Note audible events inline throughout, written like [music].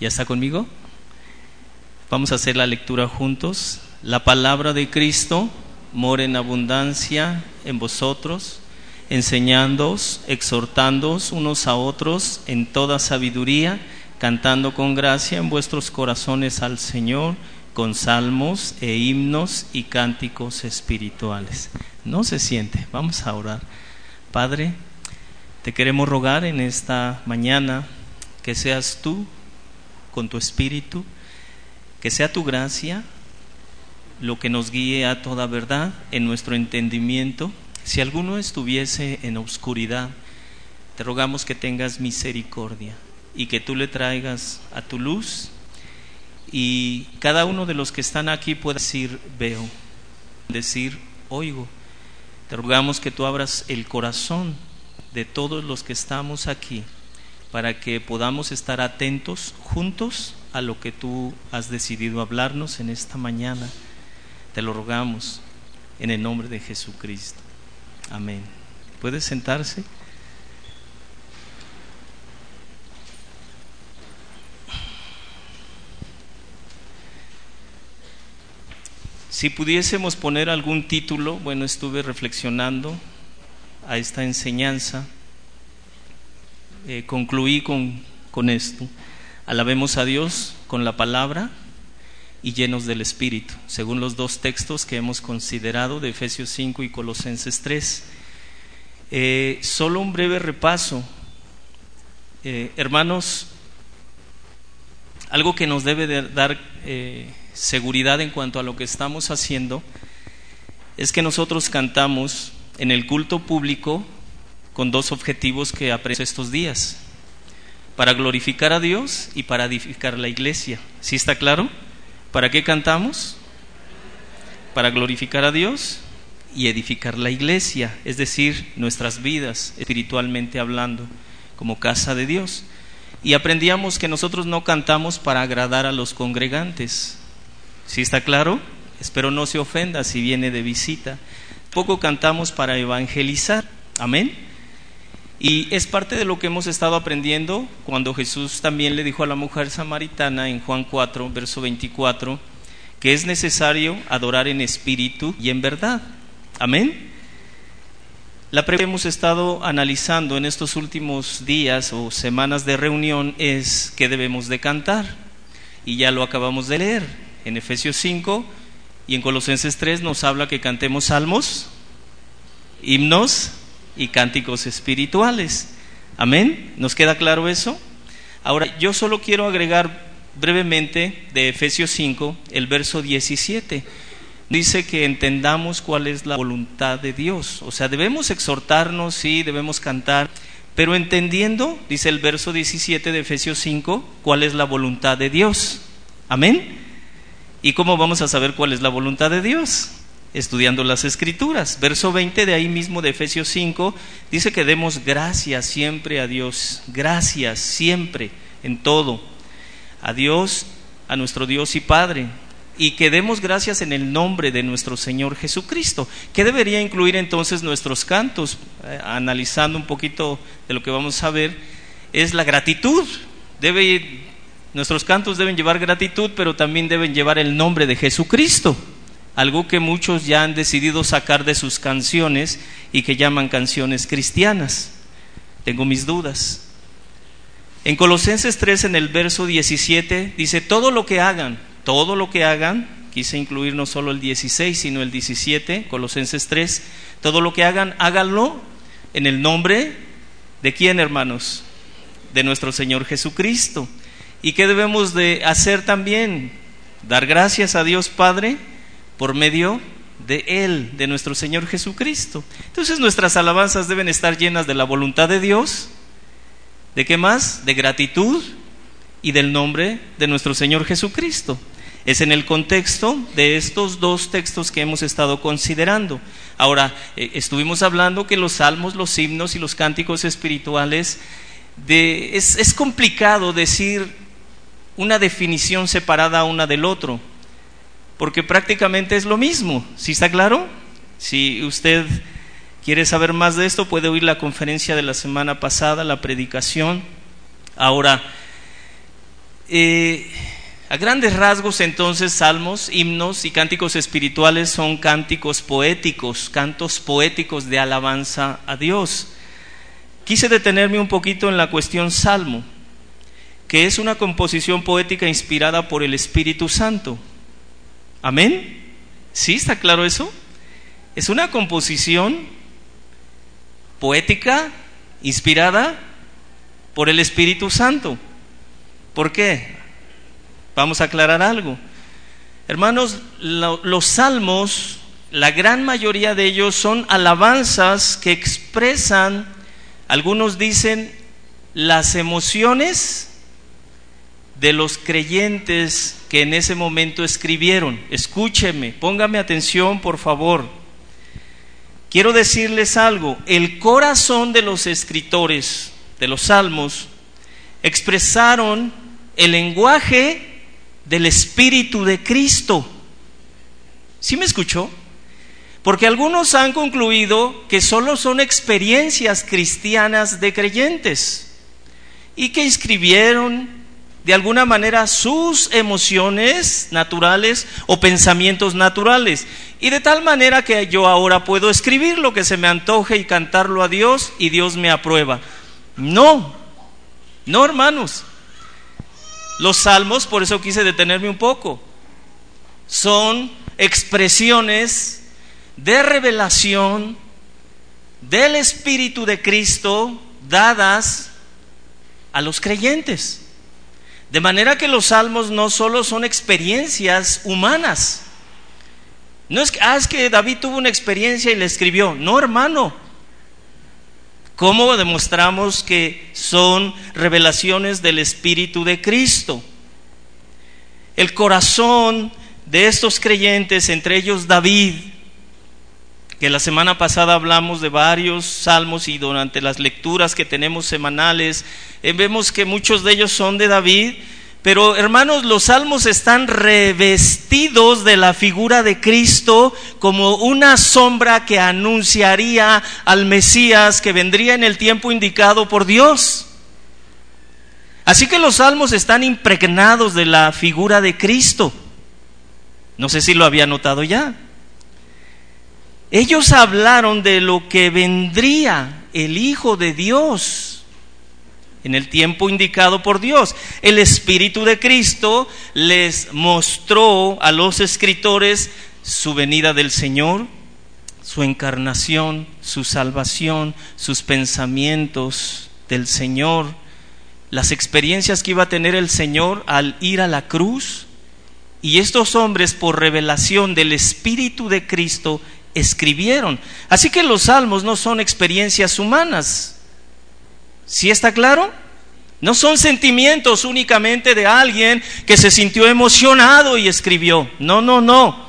¿Ya está conmigo? Vamos a hacer la lectura juntos. La palabra de Cristo mora en abundancia en vosotros, enseñándoos, exhortándoos unos a otros en toda sabiduría, cantando con gracia en vuestros corazones al Señor con salmos e himnos y cánticos espirituales. No se siente, vamos a orar. Padre, te queremos rogar en esta mañana que seas tú con tu espíritu, que sea tu gracia lo que nos guíe a toda verdad en nuestro entendimiento. Si alguno estuviese en oscuridad, te rogamos que tengas misericordia y que tú le traigas a tu luz y cada uno de los que están aquí pueda decir veo, decir oigo. Te rogamos que tú abras el corazón de todos los que estamos aquí para que podamos estar atentos juntos a lo que tú has decidido hablarnos en esta mañana. Te lo rogamos en el nombre de Jesucristo. Amén. ¿Puede sentarse? Si pudiésemos poner algún título, bueno, estuve reflexionando a esta enseñanza eh, concluí con, esto. Alabemos a Dios con la palabra y llenos del Espíritu, según los dos textos que hemos considerado de Efesios 5 y Colosenses 3. Eh, solo un breve repaso. Eh, hermanos, algo que nos debe de dar seguridad en cuanto a lo que estamos haciendo es que nosotros cantamos en el culto público con dos objetivos que aprecio estos días, para glorificar a Dios y para edificar la iglesia. ¿Sí está claro? ¿Para qué cantamos? Para glorificar a Dios y edificar la iglesia, es decir, nuestras vidas espiritualmente hablando, como casa de Dios. Y aprendíamos que nosotros no cantamos para agradar a los congregantes. ¿Sí está claro? Espero no se ofenda si viene de visita. Poco cantamos para evangelizar. Amén. Y es parte de lo que hemos estado aprendiendo cuando Jesús también le dijo a la mujer samaritana en Juan 4, verso 24, que es necesario adorar en espíritu y en verdad. Amén. La pregunta que hemos estado analizando en estos últimos días o semanas de reunión es qué debemos de cantar. Y ya lo acabamos de leer. En Efesios 5 y en Colosenses 3 nos habla que cantemos salmos, himnos, y cánticos espirituales. Amén. ¿Nos queda claro eso? Ahora, yo solo quiero agregar brevemente de Efesios 5, el verso 17. Dice que entendamos cuál es la voluntad de Dios. O sea, debemos exhortarnos, sí, debemos cantar, pero entendiendo, dice el verso 17 de Efesios 5, cuál es la voluntad de Dios. Amén. ¿Y cómo vamos a saber cuál es la voluntad de Dios? Estudiando las escrituras. Verso 20 de ahí mismo de Efesios 5 dice que demos gracias siempre a Dios, gracias siempre en todo, a Dios, a nuestro Dios y Padre, y que demos gracias en el nombre de nuestro Señor Jesucristo. ¿Qué debería incluir entonces nuestros cantos? Eh, analizando un poquito de lo que vamos a ver, es la gratitud. Debe, nuestros cantos deben llevar gratitud, pero también deben llevar el nombre de Jesucristo algo que muchos ya han decidido sacar de sus canciones y que llaman canciones cristianas. Tengo mis dudas. En Colosenses 3, en el verso 17, dice, todo lo que hagan, todo lo que hagan, quise incluir no solo el 16, sino el 17, Colosenses 3, todo lo que hagan, háganlo en el nombre de quién, hermanos? De nuestro Señor Jesucristo. ¿Y qué debemos de hacer también? Dar gracias a Dios Padre por medio de Él, de nuestro Señor Jesucristo. Entonces nuestras alabanzas deben estar llenas de la voluntad de Dios, ¿de qué más? De gratitud y del nombre de nuestro Señor Jesucristo. Es en el contexto de estos dos textos que hemos estado considerando. Ahora, eh, estuvimos hablando que los salmos, los himnos y los cánticos espirituales, de, es, es complicado decir una definición separada una del otro porque prácticamente es lo mismo. ¿Sí está claro? Si usted quiere saber más de esto, puede oír la conferencia de la semana pasada, la predicación. Ahora, Eh, a grandes rasgos entonces salmos, himnos y cánticos espirituales son cánticos poéticos, cantos poéticos de alabanza a Dios. Quise detenerme un poquito en la cuestión salmo, que es una composición poética inspirada por el Espíritu Santo. Amén. ¿Sí está claro eso? Es una composición poética inspirada por el Espíritu Santo. ¿Por qué? Vamos a aclarar algo. Hermanos, los salmos, la gran mayoría de ellos son alabanzas que expresan, algunos dicen, las emociones de los creyentes que en ese momento escribieron. Escúcheme, póngame atención, por favor. Quiero decirles algo, el corazón de los escritores de los salmos expresaron el lenguaje del Espíritu de Cristo. ¿Sí me escuchó? Porque algunos han concluido que solo son experiencias cristianas de creyentes y que escribieron de alguna manera sus emociones naturales o pensamientos naturales. Y de tal manera que yo ahora puedo escribir lo que se me antoje y cantarlo a Dios y Dios me aprueba. No, no hermanos. Los salmos, por eso quise detenerme un poco, son expresiones de revelación del Espíritu de Cristo dadas a los creyentes. De manera que los salmos no solo son experiencias humanas. No es que, ah, David tuvo una experiencia y le escribió. No, hermano. ¿Cómo demostramos que son revelaciones del Espíritu de Cristo? El corazón de estos creyentes, entre ellos David, que la semana pasada hablamos de varios salmos y durante las lecturas que tenemos semanales, eh, vemos que muchos de ellos son de David, pero hermanos, los salmos están revestidos de la figura de Cristo como una sombra que anunciaría al Mesías que vendría en el tiempo indicado por Dios. Así que los salmos están impregnados de la figura de Cristo. No sé si lo había notado ya. Ellos hablaron de lo que vendría el Hijo de Dios en el tiempo indicado por Dios. El Espíritu de Cristo les mostró a los escritores su venida del Señor, su encarnación, su salvación, sus pensamientos del Señor, las experiencias que iba a tener el Señor al ir a la cruz. Y estos hombres, por revelación del Espíritu de Cristo, escribieron. Así que los salmos no son experiencias humanas. ¿Sí está claro? No son sentimientos únicamente de alguien que se sintió emocionado y escribió. No, no, no.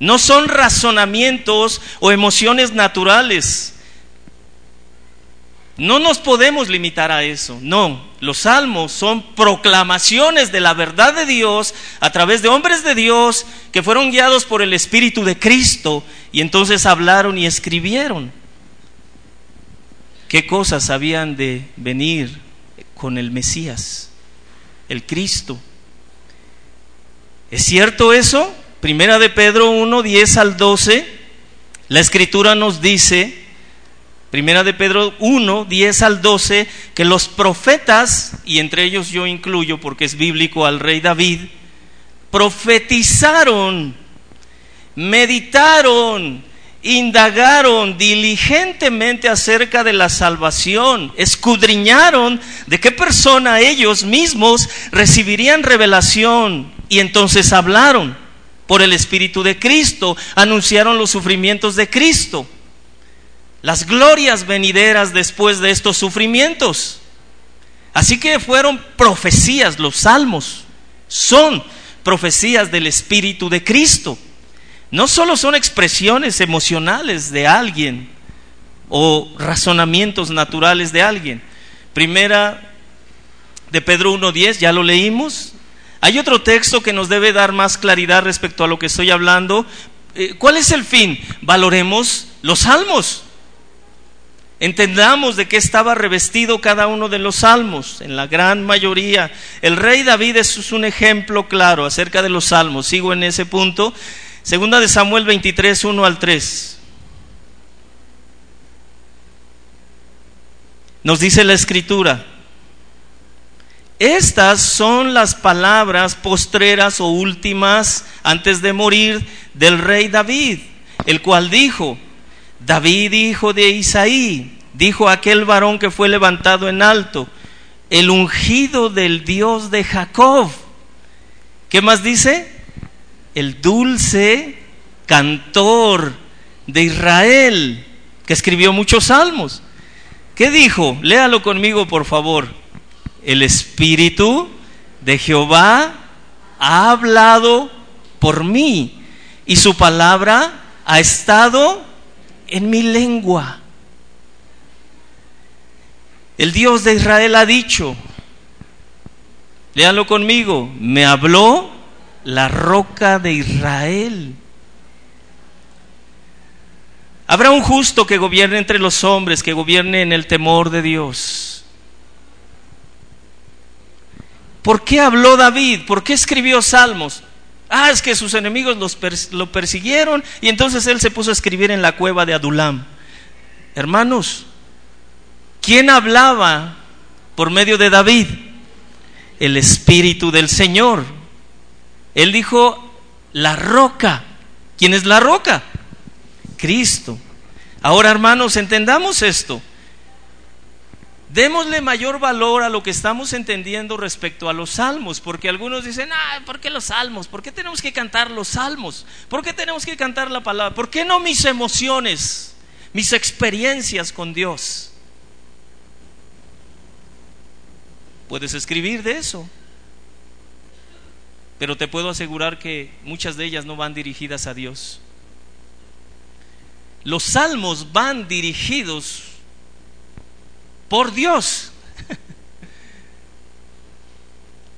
No son razonamientos o emociones naturales. No nos podemos limitar a eso, no. Los salmos son proclamaciones de la verdad de Dios a través de hombres de Dios que fueron guiados por el Espíritu de Cristo y entonces hablaron y escribieron. ¿Qué cosas habían de venir con el Mesías, el Cristo? ¿Es cierto eso? Primera de Pedro 1, 10 al 12, la escritura nos dice Primera de Pedro 1, 10 al 12, que los profetas, y entre ellos yo incluyo porque es bíblico al rey David, profetizaron, meditaron, indagaron diligentemente acerca de la salvación, escudriñaron de qué persona ellos mismos recibirían revelación y entonces hablaron por el Espíritu de Cristo, anunciaron los sufrimientos de Cristo las glorias venideras después de estos sufrimientos. Así que fueron profecías, los salmos son profecías del Espíritu de Cristo. No solo son expresiones emocionales de alguien o razonamientos naturales de alguien. Primera de Pedro 1.10, ya lo leímos. Hay otro texto que nos debe dar más claridad respecto a lo que estoy hablando. Eh, ¿Cuál es el fin? Valoremos los salmos. Entendamos de qué estaba revestido cada uno de los salmos, en la gran mayoría. El rey David es un ejemplo claro acerca de los salmos. Sigo en ese punto. Segunda de Samuel 23, 1 al 3. Nos dice la escritura, estas son las palabras postreras o últimas antes de morir del rey David, el cual dijo, David, hijo de Isaí, dijo aquel varón que fue levantado en alto, el ungido del Dios de Jacob. ¿Qué más dice? El dulce cantor de Israel, que escribió muchos salmos. ¿Qué dijo? Léalo conmigo, por favor. El Espíritu de Jehová ha hablado por mí y su palabra ha estado en mi lengua. El Dios de Israel ha dicho, léalo conmigo, me habló la roca de Israel. Habrá un justo que gobierne entre los hombres, que gobierne en el temor de Dios. ¿Por qué habló David? ¿Por qué escribió salmos? Ah, es que sus enemigos lo persiguieron y entonces él se puso a escribir en la cueva de Adulam. Hermanos, ¿quién hablaba por medio de David? El Espíritu del Señor. Él dijo, la roca. ¿Quién es la roca? Cristo. Ahora, hermanos, entendamos esto. Démosle mayor valor a lo que estamos entendiendo respecto a los salmos, porque algunos dicen, ah, ¿por qué los salmos? ¿Por qué tenemos que cantar los salmos? ¿Por qué tenemos que cantar la palabra? ¿Por qué no mis emociones, mis experiencias con Dios? Puedes escribir de eso, pero te puedo asegurar que muchas de ellas no van dirigidas a Dios. Los salmos van dirigidos por Dios.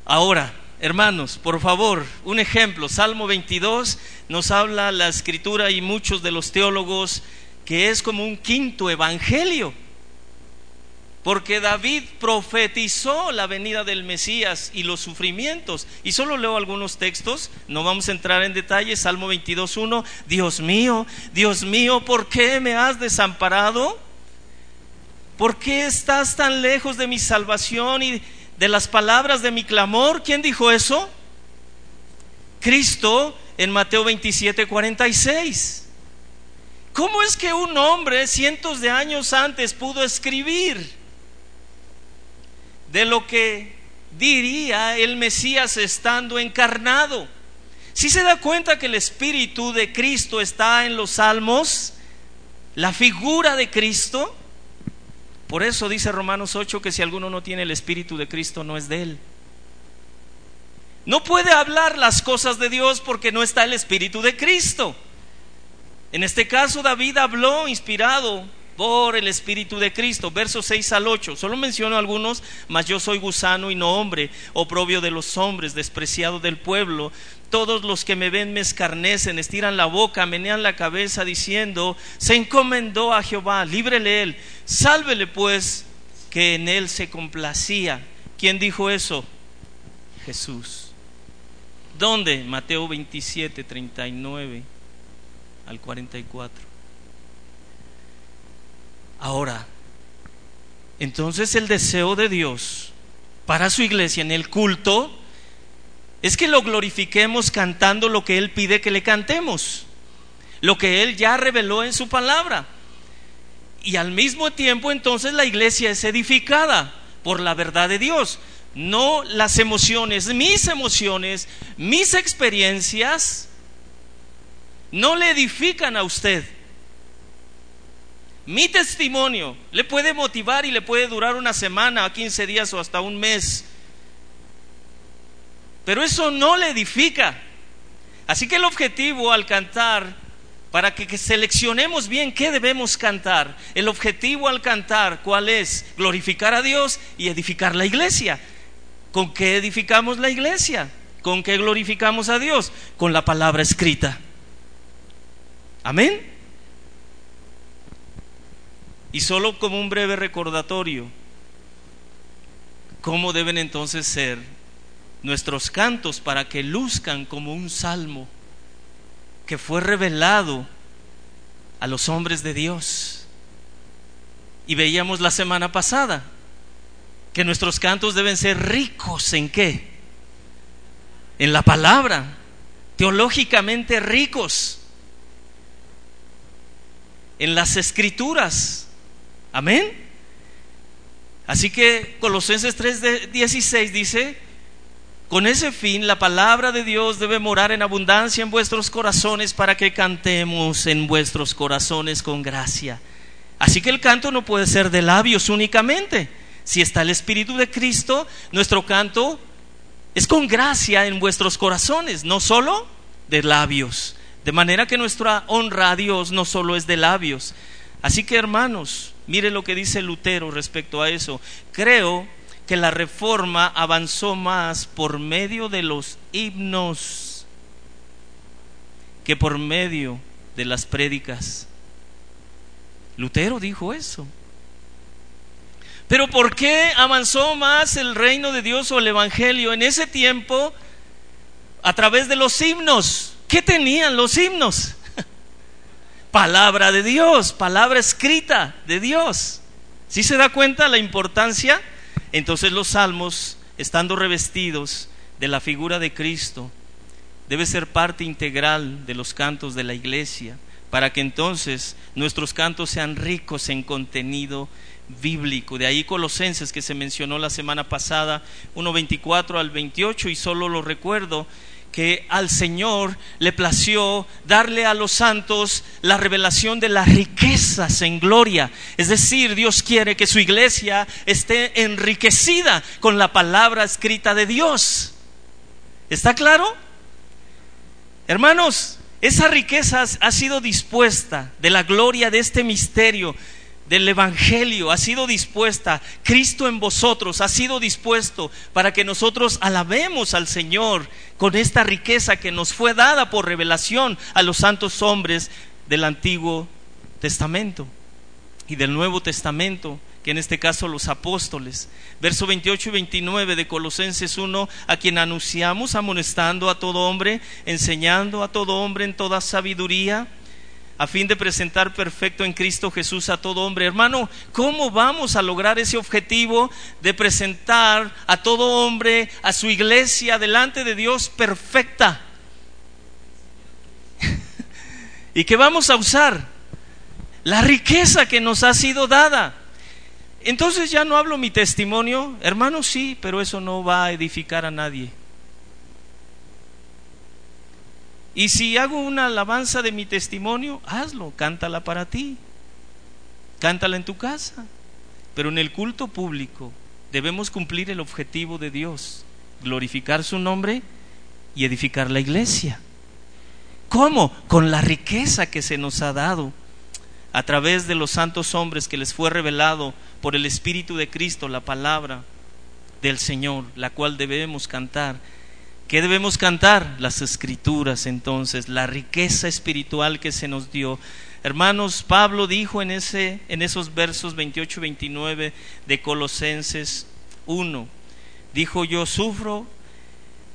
Ahora, hermanos, por favor, un ejemplo. Salmo 22 nos habla la escritura y muchos de los teólogos que es como un quinto evangelio. Porque David profetizó la venida del Mesías y los sufrimientos. Y solo leo algunos textos, no vamos a entrar en detalle. Salmo 22.1, Dios mío, Dios mío, ¿por qué me has desamparado? ¿Por qué estás tan lejos de mi salvación y de las palabras de mi clamor? ¿Quién dijo eso? Cristo en Mateo 27.46. ¿Cómo es que un hombre cientos de años antes pudo escribir? de lo que diría el Mesías estando encarnado. Si se da cuenta que el Espíritu de Cristo está en los salmos, la figura de Cristo, por eso dice Romanos 8 que si alguno no tiene el Espíritu de Cristo no es de él. No puede hablar las cosas de Dios porque no está el Espíritu de Cristo. En este caso David habló inspirado por el Espíritu de Cristo. Versos 6 al 8. Solo menciono algunos, mas yo soy gusano y no hombre, oprobio de los hombres, despreciado del pueblo. Todos los que me ven me escarnecen, estiran la boca, menean la cabeza, diciendo, se encomendó a Jehová, líbrele él, sálvele pues, que en él se complacía. ¿Quién dijo eso? Jesús. ¿Dónde? Mateo 27, 39 al 44. Ahora, entonces el deseo de Dios para su iglesia en el culto es que lo glorifiquemos cantando lo que Él pide que le cantemos, lo que Él ya reveló en su palabra. Y al mismo tiempo entonces la iglesia es edificada por la verdad de Dios, no las emociones, mis emociones, mis experiencias, no le edifican a usted mi testimonio le puede motivar y le puede durar una semana, 15 días o hasta un mes. Pero eso no le edifica. Así que el objetivo al cantar, para que, seleccionemos bien qué debemos cantar, el objetivo al cantar, ¿cuál es? Glorificar a Dios y edificar la iglesia. ¿Con qué edificamos la iglesia? ¿Con qué glorificamos a Dios? Con la palabra escrita. Amén. Y solo como un breve recordatorio, ¿cómo deben entonces ser nuestros cantos para que luzcan como un salmo que fue revelado a los hombres de Dios? Y veíamos la semana pasada que nuestros cantos deben ser ricos en qué? En la palabra, teológicamente ricos, en las escrituras. Amén. Así que Colosenses 3:16 dice, con ese fin la palabra de Dios debe morar en abundancia en vuestros corazones para que cantemos en vuestros corazones con gracia. Así que el canto no puede ser de labios únicamente. Si está el Espíritu de Cristo, nuestro canto es con gracia en vuestros corazones, no solo de labios. De manera que nuestra honra a Dios no solo es de labios. Así que hermanos, mire lo que dice Lutero respecto a eso. Creo que la reforma avanzó más por medio de los himnos que por medio de las prédicas. Lutero dijo eso. Pero ¿por qué avanzó más el reino de Dios o el Evangelio en ese tiempo a través de los himnos? ¿Qué tenían los himnos? Palabra de Dios, palabra escrita de Dios. ¿Sí se da cuenta la importancia? Entonces los salmos, estando revestidos de la figura de Cristo, debe ser parte integral de los cantos de la iglesia, para que entonces nuestros cantos sean ricos en contenido bíblico. De ahí Colosenses que se mencionó la semana pasada, 1.24 al 28, y solo lo recuerdo que al Señor le plació darle a los santos la revelación de las riquezas en gloria. Es decir, Dios quiere que su iglesia esté enriquecida con la palabra escrita de Dios. ¿Está claro? Hermanos, esa riqueza ha sido dispuesta de la gloria de este misterio del Evangelio ha sido dispuesta, Cristo en vosotros ha sido dispuesto para que nosotros alabemos al Señor con esta riqueza que nos fue dada por revelación a los santos hombres del Antiguo Testamento y del Nuevo Testamento, que en este caso los apóstoles. Verso 28 y 29 de Colosenses 1, a quien anunciamos amonestando a todo hombre, enseñando a todo hombre en toda sabiduría a fin de presentar perfecto en Cristo Jesús a todo hombre. Hermano, ¿cómo vamos a lograr ese objetivo de presentar a todo hombre, a su iglesia, delante de Dios perfecta? [laughs] ¿Y qué vamos a usar? La riqueza que nos ha sido dada. Entonces ya no hablo mi testimonio, hermano sí, pero eso no va a edificar a nadie. Y si hago una alabanza de mi testimonio, hazlo, cántala para ti, cántala en tu casa. Pero en el culto público debemos cumplir el objetivo de Dios, glorificar su nombre y edificar la iglesia. ¿Cómo? Con la riqueza que se nos ha dado a través de los santos hombres que les fue revelado por el Espíritu de Cristo la palabra del Señor, la cual debemos cantar ¿Qué debemos cantar? Las escrituras entonces, la riqueza espiritual que se nos dio. Hermanos, Pablo dijo en, ese, en esos versos 28 y 29 de Colosenses 1, dijo, yo sufro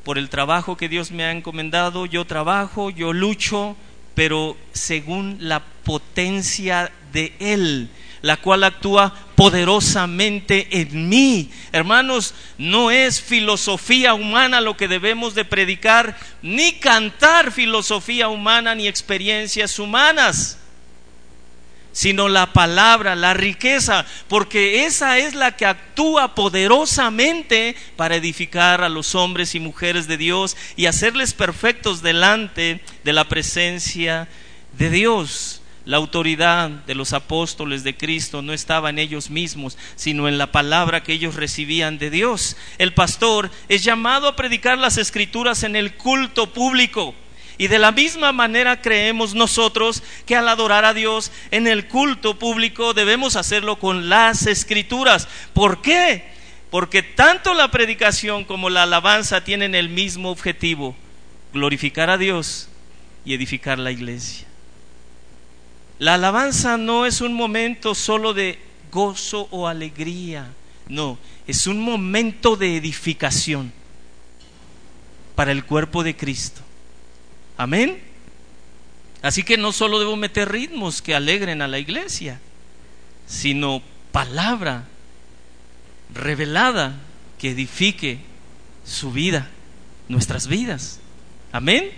por el trabajo que Dios me ha encomendado, yo trabajo, yo lucho, pero según la potencia de Él la cual actúa poderosamente en mí. Hermanos, no es filosofía humana lo que debemos de predicar, ni cantar filosofía humana ni experiencias humanas sino la palabra, la riqueza, porque esa es la que actúa poderosamente para edificar a los hombres y mujeres de Dios y hacerles perfectos delante de la presencia de Dios. La autoridad de los apóstoles de Cristo no estaba en ellos mismos, sino en la palabra que ellos recibían de Dios. El pastor es llamado a predicar las escrituras en el culto público. Y de la misma manera creemos nosotros que al adorar a Dios en el culto público debemos hacerlo con las escrituras. ¿Por qué? Porque tanto la predicación como la alabanza tienen el mismo objetivo, glorificar a Dios y edificar la iglesia. La alabanza no es un momento solo de gozo o alegría, no, es un momento de edificación para el cuerpo de Cristo. Amén. Así que no solo debo meter ritmos que alegren a la iglesia, sino palabra revelada que edifique su vida, nuestras vidas. Amén.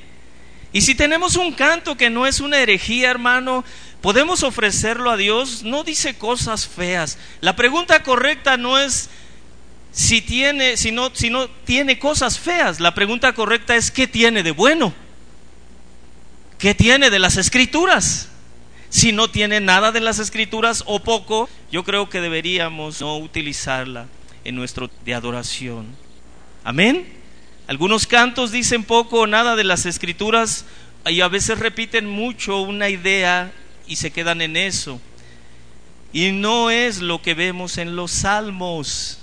Y si tenemos un canto que no es una herejía, hermano, podemos ofrecerlo a Dios. No dice cosas feas. La pregunta correcta no es si tiene, si no, si no tiene cosas feas. La pregunta correcta es ¿qué tiene de bueno? ¿Qué tiene de las escrituras? Si no tiene nada de las escrituras o poco, yo creo que deberíamos no utilizarla en nuestro de adoración. Amén. Algunos cantos dicen poco o nada de las escrituras y a veces repiten mucho una idea y se quedan en eso. Y no es lo que vemos en los salmos.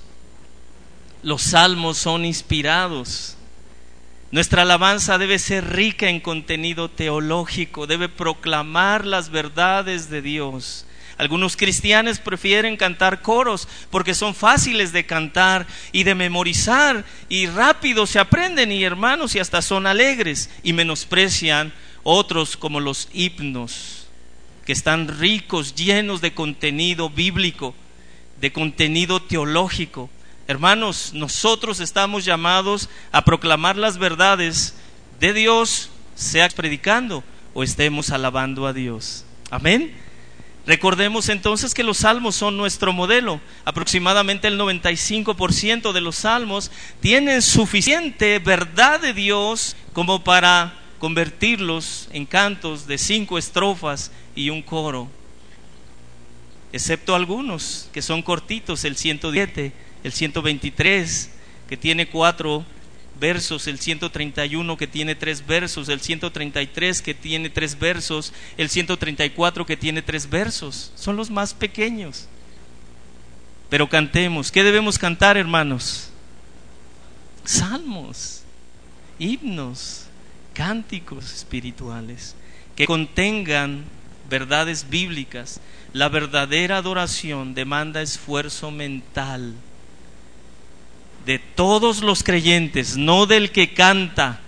Los salmos son inspirados. Nuestra alabanza debe ser rica en contenido teológico, debe proclamar las verdades de Dios. Algunos cristianos prefieren cantar coros porque son fáciles de cantar y de memorizar y rápido se aprenden y hermanos y hasta son alegres y menosprecian otros como los himnos que están ricos, llenos de contenido bíblico, de contenido teológico. Hermanos, nosotros estamos llamados a proclamar las verdades de Dios, sea predicando o estemos alabando a Dios. Amén. Recordemos entonces que los salmos son nuestro modelo. Aproximadamente el 95% de los salmos tienen suficiente verdad de Dios como para convertirlos en cantos de cinco estrofas y un coro. Excepto algunos que son cortitos, el 107, el 123, que tiene cuatro versos, el 131 que tiene tres versos, el 133 que tiene tres versos, el 134 que tiene tres versos. Son los más pequeños. Pero cantemos. ¿Qué debemos cantar, hermanos? Salmos, himnos, cánticos espirituales que contengan verdades bíblicas. La verdadera adoración demanda esfuerzo mental de todos los creyentes, no del que canta.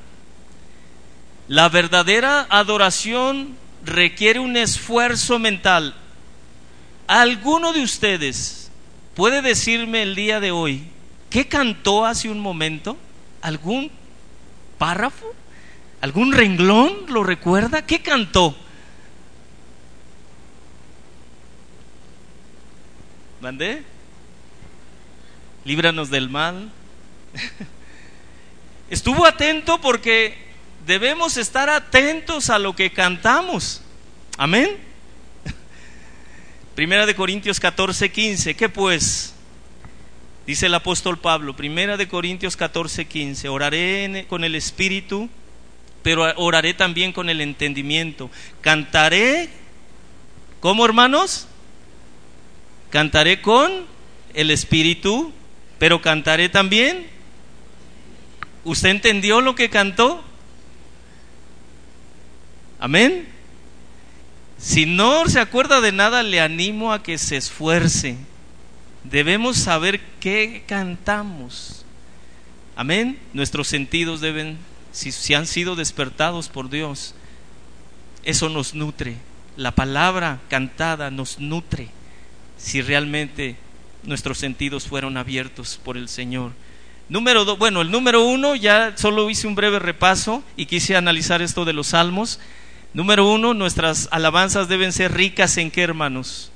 La verdadera adoración requiere un esfuerzo mental. ¿Alguno de ustedes puede decirme el día de hoy qué cantó hace un momento? ¿Algún párrafo? ¿Algún renglón lo recuerda? ¿Qué cantó? ¿Mandé? Líbranos del mal. Estuvo atento porque debemos estar atentos a lo que cantamos. Amén. Primera de Corintios 14, 15. ¿Qué pues? Dice el apóstol Pablo, Primera de Corintios 14, 15. Oraré con el espíritu, pero oraré también con el entendimiento. Cantaré, ¿cómo hermanos? Cantaré con el espíritu, pero cantaré también. ¿Usted entendió lo que cantó? Amén. Si no se acuerda de nada, le animo a que se esfuerce. Debemos saber qué cantamos. Amén. Nuestros sentidos deben, si, si han sido despertados por Dios, eso nos nutre. La palabra cantada nos nutre. Si realmente nuestros sentidos fueron abiertos por el Señor. Número dos, bueno, el número uno, ya solo hice un breve repaso y quise analizar esto de los salmos. Número uno, nuestras alabanzas deben ser ricas en qué, hermanos?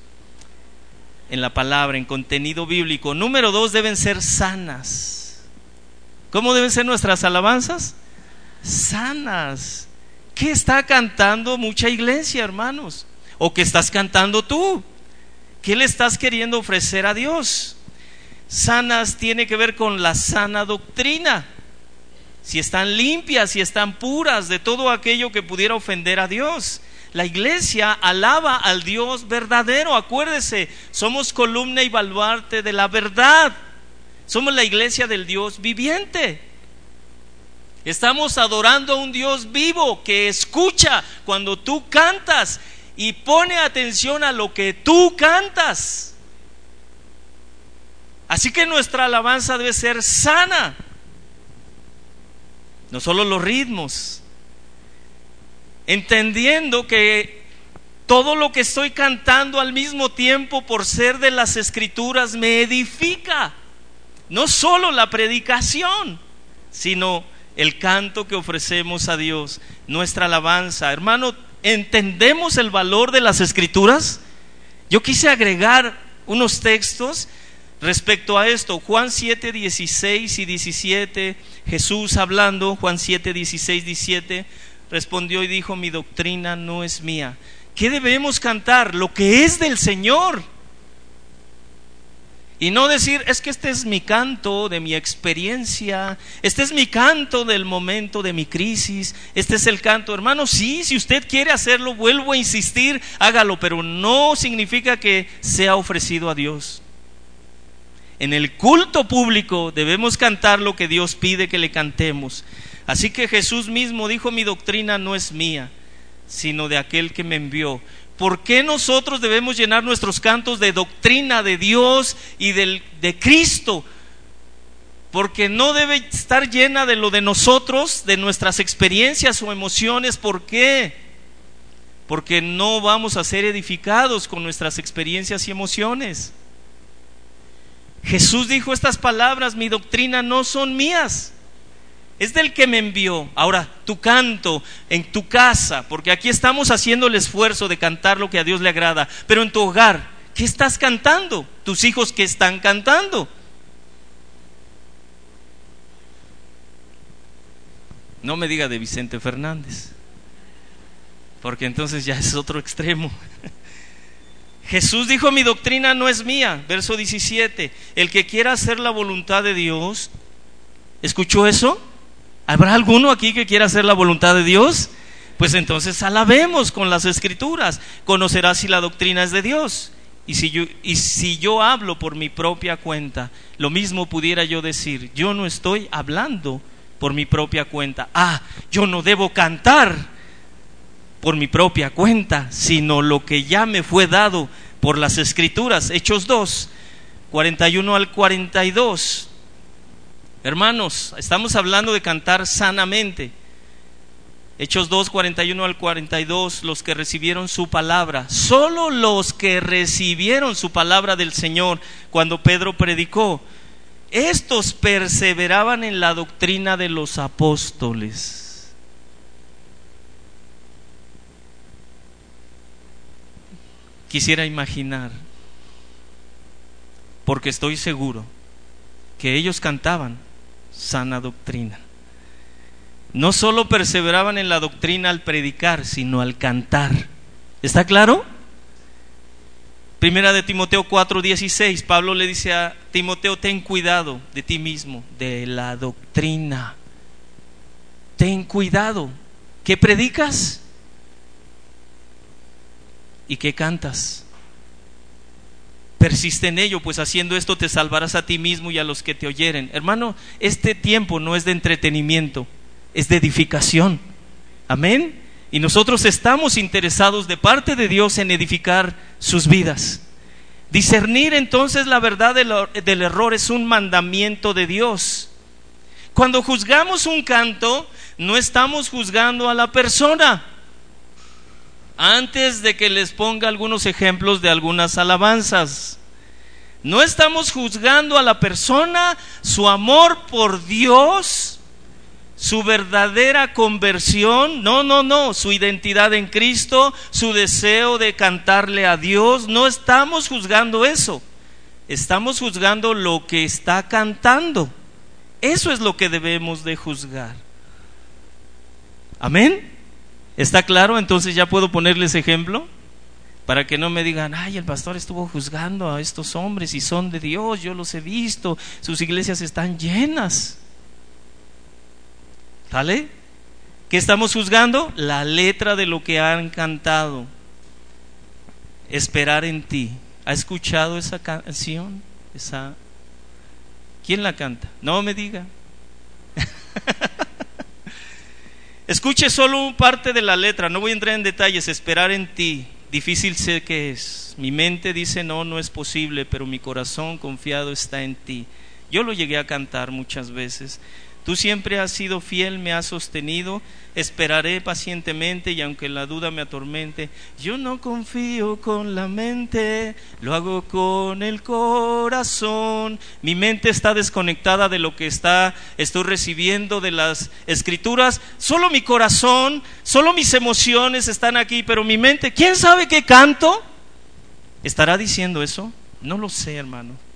En la palabra, en contenido bíblico. Número dos, deben ser sanas. ¿Cómo deben ser nuestras alabanzas? Sanas. ¿Qué está cantando mucha iglesia, hermanos? ¿O qué estás cantando tú? ¿Qué le estás queriendo ofrecer a Dios? Sanas tiene que ver con la sana doctrina. Si están limpias, si están puras de todo aquello que pudiera ofender a Dios. La iglesia alaba al Dios verdadero. Acuérdese, somos columna y baluarte de la verdad. Somos la iglesia del Dios viviente. Estamos adorando a un Dios vivo que escucha cuando tú cantas y pone atención a lo que tú cantas. Así que nuestra alabanza debe ser sana. No solo los ritmos. Entendiendo que todo lo que estoy cantando al mismo tiempo por ser de las escrituras me edifica. No solo la predicación, sino el canto que ofrecemos a Dios, nuestra alabanza. Hermano, ¿entendemos el valor de las escrituras? Yo quise agregar unos textos respecto a esto. Juan 7, 16 y 17, Jesús hablando, Juan 7, 16, 17, respondió y dijo, mi doctrina no es mía. ¿Qué debemos cantar? Lo que es del Señor. Y no decir, es que este es mi canto de mi experiencia, este es mi canto del momento de mi crisis, este es el canto, hermano, sí, si usted quiere hacerlo, vuelvo a insistir, hágalo, pero no significa que sea ofrecido a Dios. En el culto público debemos cantar lo que Dios pide que le cantemos. Así que Jesús mismo dijo, mi doctrina no es mía, sino de aquel que me envió. ¿Por qué nosotros debemos llenar nuestros cantos de doctrina de Dios y del, de Cristo? Porque no debe estar llena de lo de nosotros, de nuestras experiencias o emociones. ¿Por qué? Porque no vamos a ser edificados con nuestras experiencias y emociones. Jesús dijo estas palabras, mi doctrina no son mías, es del que me envió. Ahora, tu canto en tu casa, porque aquí estamos haciendo el esfuerzo de cantar lo que a Dios le agrada, pero en tu hogar, ¿qué estás cantando? ¿Tus hijos qué están cantando? No me diga de Vicente Fernández, porque entonces ya es otro extremo. [laughs] Jesús dijo, mi doctrina no es mía, verso 17, el que quiera hacer la voluntad de Dios, ¿escuchó eso? ¿Habrá alguno aquí que quiera hacer la voluntad de Dios? Pues entonces alabemos con las escrituras. Conocerás si la doctrina es de Dios. Y si, yo, y si yo hablo por mi propia cuenta, lo mismo pudiera yo decir, yo no estoy hablando por mi propia cuenta. Ah, yo no debo cantar por mi propia cuenta, sino lo que ya me fue dado por las escrituras. Hechos 2, 41 al 42. Hermanos, estamos hablando de cantar sanamente. Hechos 2, 41 al 42, los que recibieron su palabra, solo los que recibieron su palabra del Señor cuando Pedro predicó, estos perseveraban en la doctrina de los apóstoles. Quisiera imaginar, porque estoy seguro que ellos cantaban sana doctrina. No solo perseveraban en la doctrina al predicar, sino al cantar. ¿Está claro? Primera de Timoteo 4:16, Pablo le dice a Timoteo, ten cuidado de ti mismo, de la doctrina. Ten cuidado. ¿Qué predicas? ¿Y qué cantas? Persiste en ello, pues haciendo esto te salvarás a ti mismo y a los que te oyeren. Hermano, este tiempo no es de entretenimiento, es de edificación. Amén. Y nosotros estamos interesados de parte de Dios en edificar sus vidas. Discernir entonces la verdad del, error es un mandamiento de Dios. Cuando juzgamos un canto, no estamos juzgando a la persona. Antes de que les ponga algunos ejemplos de algunas alabanzas. No estamos juzgando a la persona, su amor por Dios, su verdadera conversión, no, no, no, su identidad en Cristo, su deseo de cantarle a Dios, no estamos juzgando eso, estamos juzgando lo que está cantando. Eso es lo que debemos de juzgar. Amén. ¿Está claro? Entonces ya puedo ponerles ejemplo para que no me digan, ay, el pastor estuvo juzgando a estos hombres y son de Dios, yo los he visto, sus iglesias están llenas. ¿Sale? ¿Qué estamos juzgando? La letra de lo que han cantado. Esperar en ti. ¿Ha escuchado esa canción? Esa... ¿Quién la canta? No me diga. [laughs] Escuche solo parte de la letra, no voy a entrar en detalles. Esperar en ti difícil sé que es. Mi mente dice no, no es posible, pero mi corazón confiado está en ti. Yo lo llegué a cantar muchas veces. Tú siempre has sido fiel, me has sostenido, esperaré pacientemente y aunque la duda me atormente, yo no confío con la mente, lo hago con el corazón. Mi mente está desconectada de lo que está estoy recibiendo de las escrituras, solo mi corazón, solo mis emociones están aquí, pero mi mente, ¿quién sabe qué canto? ¿Estará diciendo eso? No lo sé, hermano.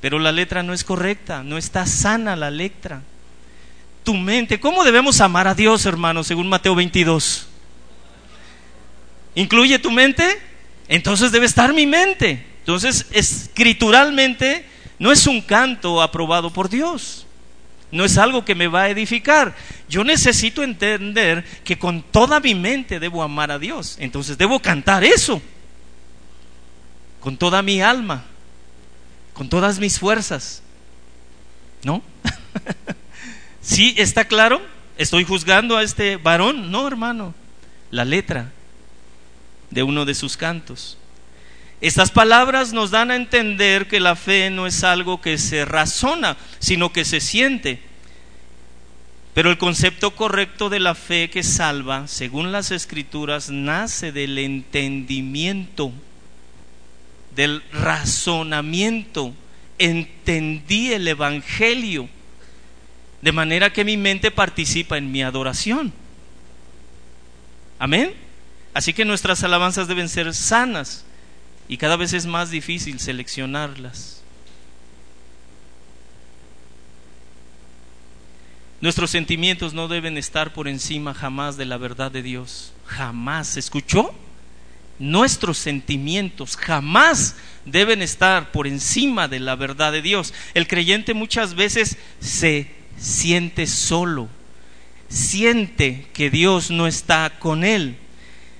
Pero la letra no es correcta, no está sana la letra. Tu mente, ¿cómo debemos amar a Dios, hermano, según Mateo 22? ¿Incluye tu mente? Entonces debe estar mi mente. Entonces, escrituralmente, no es un canto aprobado por Dios. No es algo que me va a edificar. Yo necesito entender que con toda mi mente debo amar a Dios. Entonces debo cantar eso. Con toda mi alma con todas mis fuerzas. ¿No? [laughs] ¿Sí está claro? ¿Estoy juzgando a este varón? No, hermano. La letra de uno de sus cantos. Estas palabras nos dan a entender que la fe no es algo que se razona, sino que se siente. Pero el concepto correcto de la fe que salva, según las escrituras, nace del entendimiento del razonamiento, entendí el Evangelio, de manera que mi mente participa en mi adoración. Amén. Así que nuestras alabanzas deben ser sanas y cada vez es más difícil seleccionarlas. Nuestros sentimientos no deben estar por encima jamás de la verdad de Dios. Jamás. ¿Escuchó? Nuestros sentimientos jamás deben estar por encima de la verdad de Dios. El creyente muchas veces se siente solo, siente que Dios no está con él,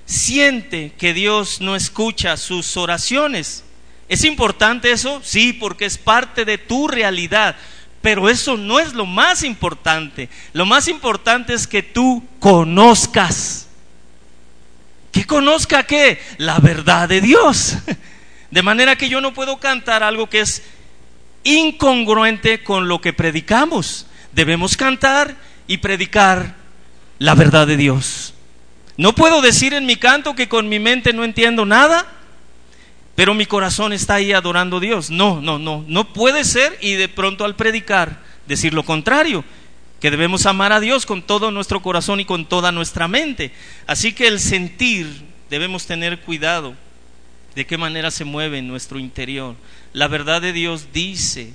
siente que Dios no escucha sus oraciones. ¿Es importante eso? Sí, porque es parte de tu realidad. Pero eso no es lo más importante. Lo más importante es que tú conozcas que conozca qué? La verdad de Dios. De manera que yo no puedo cantar algo que es incongruente con lo que predicamos. Debemos cantar y predicar la verdad de Dios. No puedo decir en mi canto que con mi mente no entiendo nada, pero mi corazón está ahí adorando a Dios. No, no, no, no puede ser y de pronto al predicar decir lo contrario que debemos amar a Dios con todo nuestro corazón y con toda nuestra mente. Así que el sentir debemos tener cuidado de qué manera se mueve en nuestro interior. La verdad de Dios dice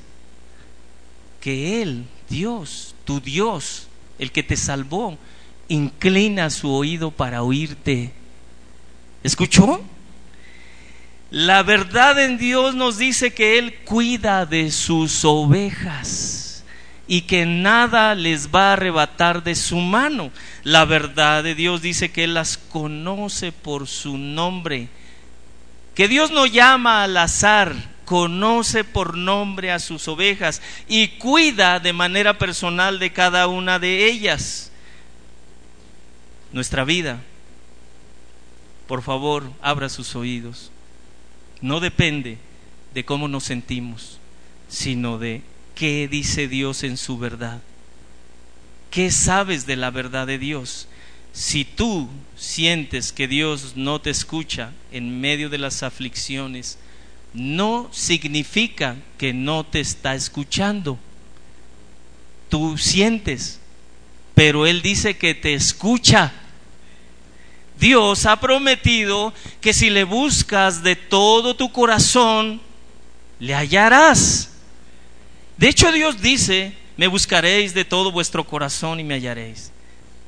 que Él, Dios, tu Dios, el que te salvó, inclina su oído para oírte. ¿Escuchó? La verdad en Dios nos dice que Él cuida de sus ovejas y que nada les va a arrebatar de su mano. La verdad de Dios dice que Él las conoce por su nombre, que Dios no llama al azar, conoce por nombre a sus ovejas y cuida de manera personal de cada una de ellas. Nuestra vida, por favor, abra sus oídos. No depende de cómo nos sentimos, sino de ¿Qué dice Dios en su verdad? ¿Qué sabes de la verdad de Dios? Si tú sientes que Dios no te escucha en medio de las aflicciones, no significa que no te está escuchando. Tú sientes, pero Él dice que te escucha. Dios ha prometido que si le buscas de todo tu corazón, le hallarás. De hecho, Dios dice, me buscaréis de todo vuestro corazón y me hallaréis.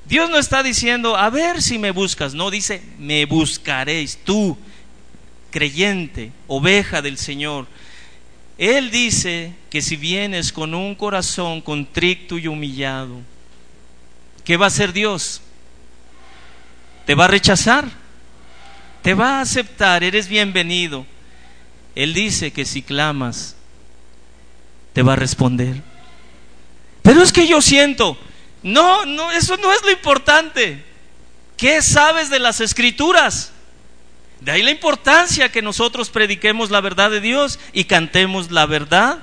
Dios no está diciendo, a ver si me buscas, no, dice, me buscaréis, tú, creyente, oveja del Señor. Él dice que si vienes con un corazón contrito y humillado, ¿qué va a hacer Dios? ¿Te va a rechazar? ¿Te va a aceptar? Eres bienvenido. Él dice que si clamas, te va a responder. Pero es que yo siento, no, no, eso no es lo importante. ¿Qué sabes de las escrituras? De ahí la importancia que nosotros prediquemos la verdad de Dios y cantemos la verdad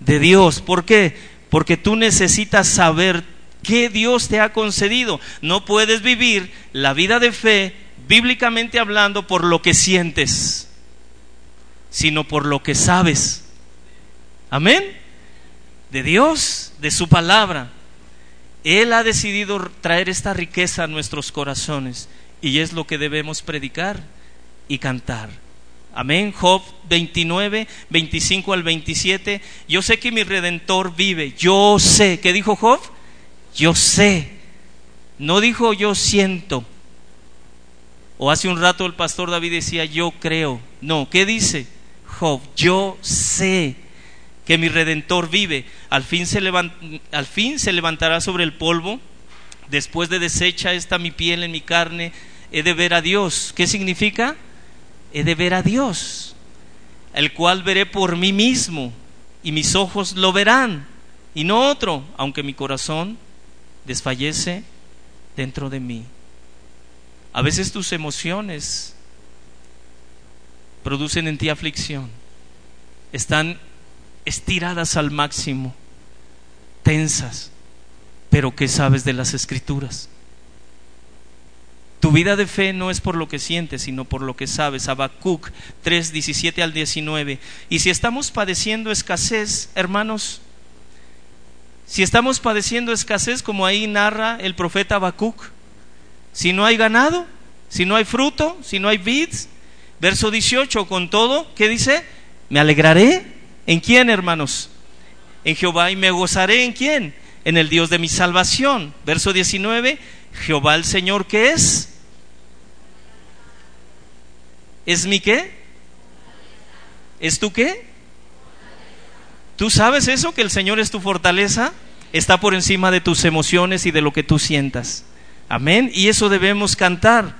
de Dios. ¿Por qué? Porque tú necesitas saber qué Dios te ha concedido. No puedes vivir la vida de fe, bíblicamente hablando, por lo que sientes, sino por lo que sabes. Amén. De Dios, de su palabra. Él ha decidido traer esta riqueza a nuestros corazones y es lo que debemos predicar y cantar. Amén. Job 29, 25 al 27. Yo sé que mi redentor vive. Yo sé. ¿Qué dijo Job? Yo sé. No dijo yo siento. O hace un rato el pastor David decía yo creo. No, ¿qué dice Job? Yo sé que mi redentor vive. Al fin se, levantará sobre el polvo. Después de deshecha esta mi piel en mi carne, he de ver a Dios. ¿Qué significa? He de ver a Dios, el cual veré por mí mismo, y mis ojos lo verán, y no otro, aunque mi corazón desfallece dentro de mí. A veces tus emociones producen en ti aflicción, están estiradas al máximo, tensas, pero ¿qué sabes de las escrituras? Tu vida de fe no es por lo que sientes, sino por lo que sabes. Habacuc 3, 17 al 19. Y si estamos padeciendo escasez, hermanos, si estamos padeciendo escasez, como ahí narra el profeta Habacuc, si no hay ganado, si no hay fruto, si no hay vids, verso 18, con todo, ¿qué dice? Me alegraré. ¿En quién, hermanos? En Jehová y me gozaré en quién? En el Dios de mi salvación. Verso 19, Jehová el Señor, ¿qué es? ¿Es mi qué? ¿Es tu qué? ¿Tú sabes eso? Que el Señor es tu fortaleza. Está por encima de tus emociones y de lo que tú sientas. Amén. Y eso debemos cantar.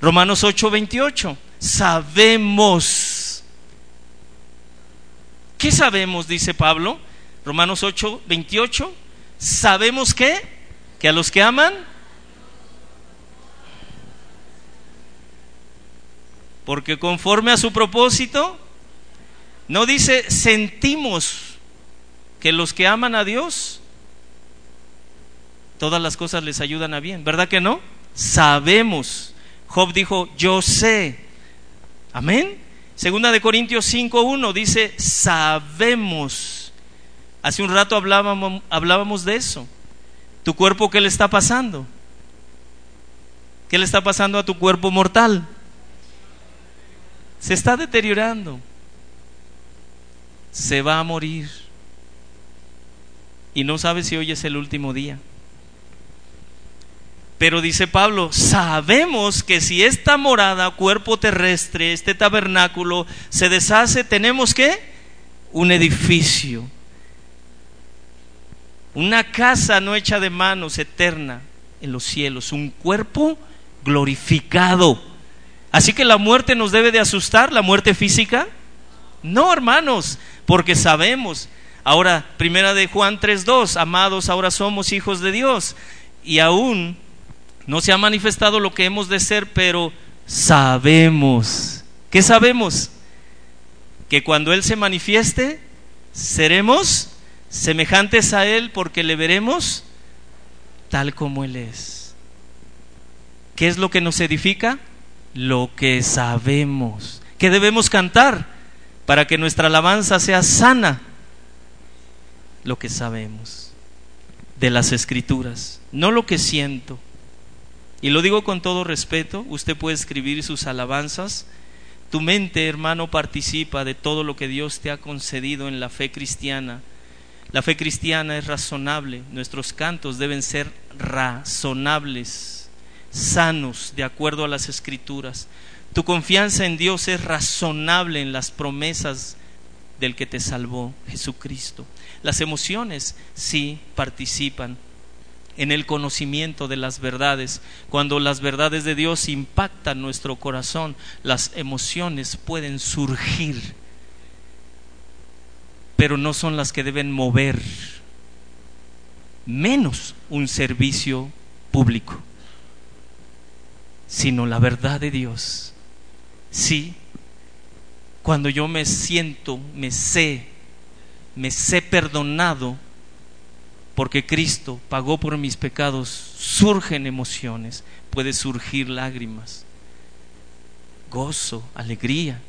Romanos 8:28. Sabemos. ¿Qué sabemos? Dice Pablo. Romanos 8:28. Sabemos que, que a los que aman, porque conforme a su propósito, no dice sentimos que los que aman a Dios, todas las cosas les ayudan a bien, ¿verdad que no? Sabemos. Job dijo, yo sé. Amén. Segunda de Corintios 5.1 dice, sabemos. Hace un rato hablábamos, hablábamos de eso. ¿Tu cuerpo qué le está pasando? ¿Qué le está pasando a tu cuerpo mortal? Se está deteriorando se va a morir y no sabe si hoy es el último día. Pero dice Pablo, sabemos que si esta morada, cuerpo terrestre, este tabernáculo se deshace, tenemos que un edificio, una casa no hecha de manos, eterna en los cielos, un cuerpo glorificado. Así que la muerte nos debe de asustar, la muerte física. No, hermanos, porque sabemos. Ahora, primera de Juan 3:2, amados, ahora somos hijos de Dios y aún no se ha manifestado lo que hemos de ser, pero sabemos. ¿Qué sabemos? Que cuando Él se manifieste, seremos semejantes a Él porque le veremos tal como Él es. ¿Qué es lo que nos edifica? Lo que sabemos. ¿Qué debemos cantar? para que nuestra alabanza sea sana, lo que sabemos de las escrituras, no lo que siento. Y lo digo con todo respeto, usted puede escribir sus alabanzas. Tu mente, hermano, participa de todo lo que Dios te ha concedido en la fe cristiana. La fe cristiana es razonable, nuestros cantos deben ser razonables, sanos, de acuerdo a las escrituras. Tu confianza en Dios es razonable en las promesas del que te salvó, Jesucristo. Las emociones sí participan en el conocimiento de las verdades. Cuando las verdades de Dios impactan nuestro corazón, las emociones pueden surgir, pero no son las que deben mover, menos un servicio público, sino la verdad de Dios Sí, cuando yo me siento, me sé, me sé perdonado porque Cristo pagó por mis pecados, surgen emociones, puede surgir lágrimas, gozo, alegría,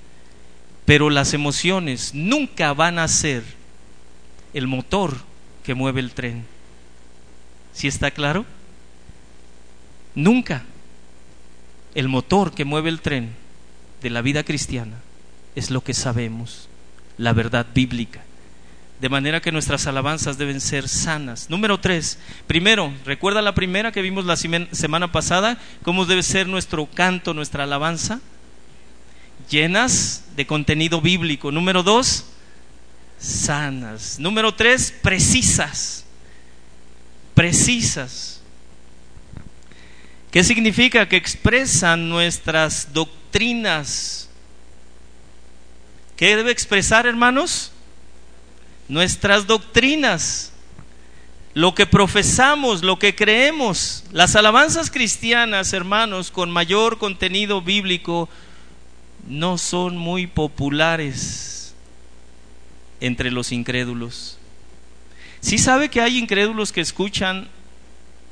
pero las emociones nunca van a ser el motor que mueve el tren. ¿Sí está claro? Nunca el motor que mueve el tren de la vida cristiana es lo que sabemos, la verdad bíblica. De manera que nuestras alabanzas deben ser sanas. Número tres, primero, recuerda la primera que vimos la semana pasada, cómo debe ser nuestro canto, nuestra alabanza, llenas de contenido bíblico. Número dos, sanas. Número tres, precisas. Precisas. ¿Qué significa? Que expresan nuestras doctrinas. ¿Qué debe expresar, hermanos? Nuestras doctrinas, lo que profesamos, lo que creemos. Las alabanzas cristianas, hermanos, con mayor contenido bíblico, no son muy populares entre los incrédulos. Sí sabe que hay incrédulos que escuchan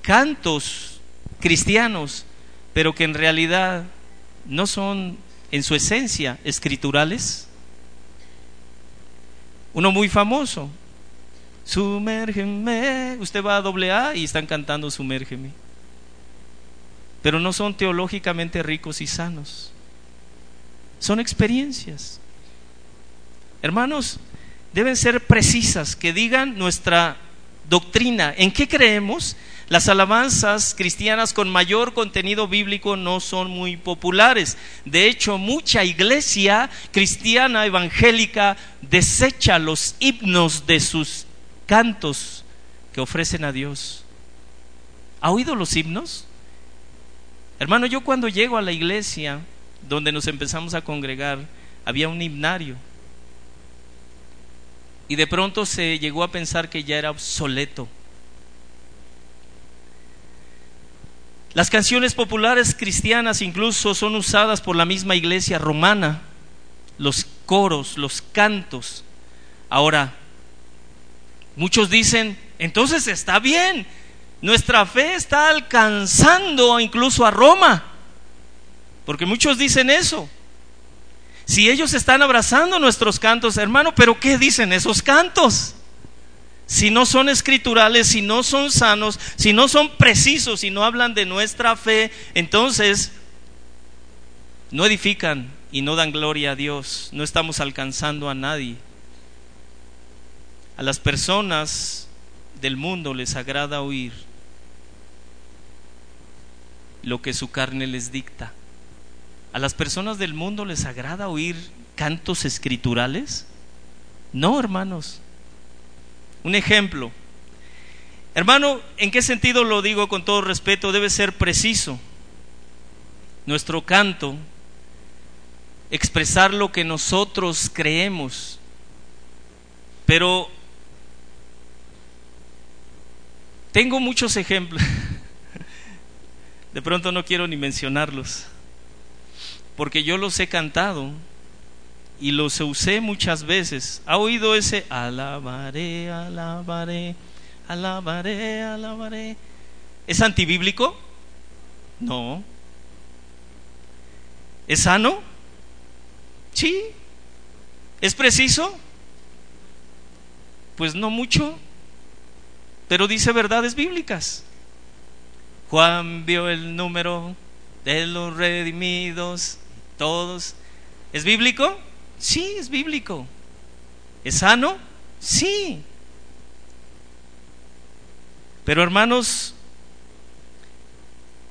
cantos cristianos, pero que en realidad no son en su esencia escriturales. Uno muy famoso, sumérgeme, usted va a doble A y están cantando sumérgeme, pero no son teológicamente ricos y sanos, son experiencias. Hermanos, deben ser precisas, que digan nuestra doctrina, en qué creemos, las alabanzas cristianas con mayor contenido bíblico no son muy populares. De hecho, mucha iglesia cristiana evangélica desecha los himnos de sus cantos que ofrecen a Dios. ¿Ha oído los himnos? Hermano, yo cuando llego a la iglesia donde nos empezamos a congregar, había un himnario. Y de pronto se llegó a pensar que ya era obsoleto Las canciones populares cristianas incluso son usadas por la misma iglesia romana, los coros, los cantos. Ahora, muchos dicen, entonces está bien, nuestra fe está alcanzando incluso a Roma, porque muchos dicen eso. Si ellos están abrazando nuestros cantos, hermano, pero ¿qué dicen esos cantos? Si no son escriturales, si no son sanos, si no son precisos, si no hablan de nuestra fe, entonces no edifican y no dan gloria a Dios, no estamos alcanzando a nadie. A las personas del mundo les agrada oír lo que su carne les dicta. A las personas del mundo les agrada oír cantos escriturales. No, hermanos. Un ejemplo. Hermano, ¿en qué sentido lo digo con todo respeto? Debe ser preciso. Nuestro canto, expresar lo que nosotros creemos. Pero tengo muchos ejemplos. [laughs] De pronto no quiero ni mencionarlos. Porque yo los he cantado y los usé muchas veces. ¿Ha oído ese alabaré, alabaré, alabaré, alabaré? ¿Es antibíblico? No. ¿Es sano? Sí. ¿Es preciso? Pues no mucho, pero dice verdades bíblicas. Juan vio el número de los redimidos, todos. ¿Es bíblico? Sí, es bíblico. ¿Es sano? Sí. Pero hermanos,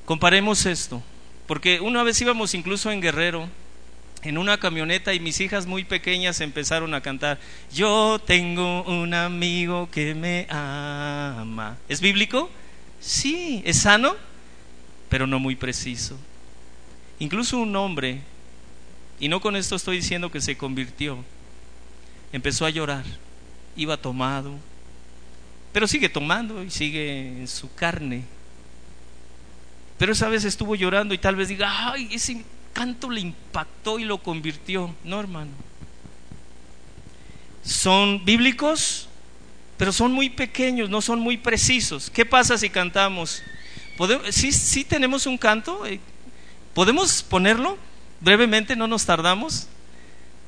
comparemos esto, porque una vez íbamos incluso en Guerrero, en una camioneta y mis hijas muy pequeñas empezaron a cantar, yo tengo un amigo que me ama. ¿Es bíblico? Sí. ¿Es sano? Pero no muy preciso. Incluso un hombre y no con esto estoy diciendo que se convirtió. Empezó a llorar, iba tomado, pero sigue tomando y sigue en su carne. Pero esa vez estuvo llorando y tal vez diga, ay, ese canto le impactó y lo convirtió. No, hermano. Son bíblicos, pero son muy pequeños, no son muy precisos. ¿Qué pasa si cantamos? ¿Sí, sí tenemos un canto? Eh, ¿Podemos ponerlo? Brevemente, no nos tardamos.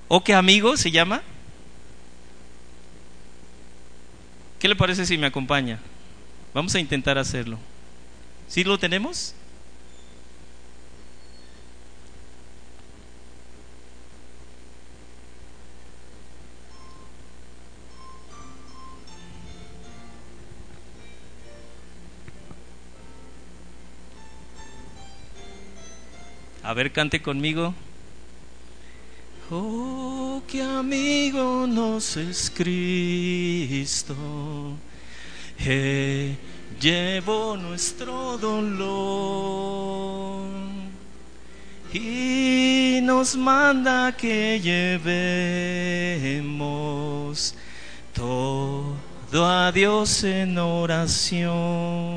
¿O qué amigo se llama? ¿Qué le parece si me acompaña? Vamos a intentar hacerlo. ¿Sí lo tenemos? A ver, cante conmigo. Oh, qué amigo nos es Cristo. He llevó nuestro dolor y nos manda que llevemos todo a Dios en oración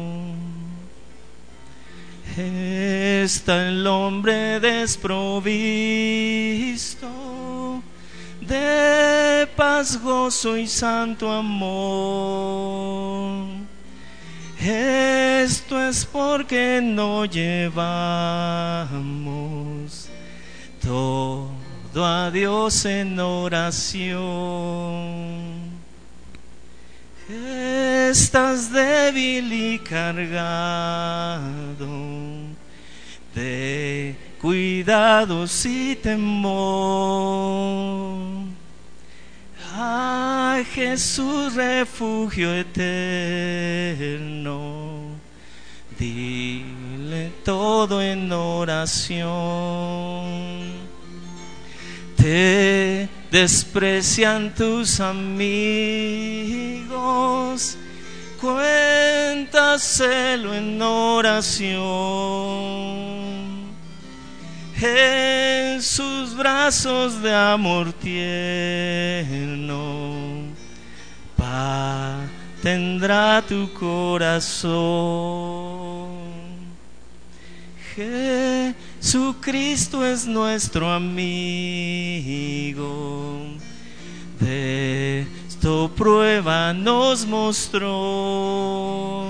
está el hombre desprovisto de paz, gozo y santo amor. Esto es porque no llevamos todo a Dios en oración. Estás débil y cargado de cuidados y temor. A Jesús refugio eterno, dile todo en oración. Te desprecian tus amigos, cuéntaselo en oración. En sus brazos de amor tierno, paz tendrá tu corazón. Jesucristo es nuestro amigo. De esto prueba nos mostró.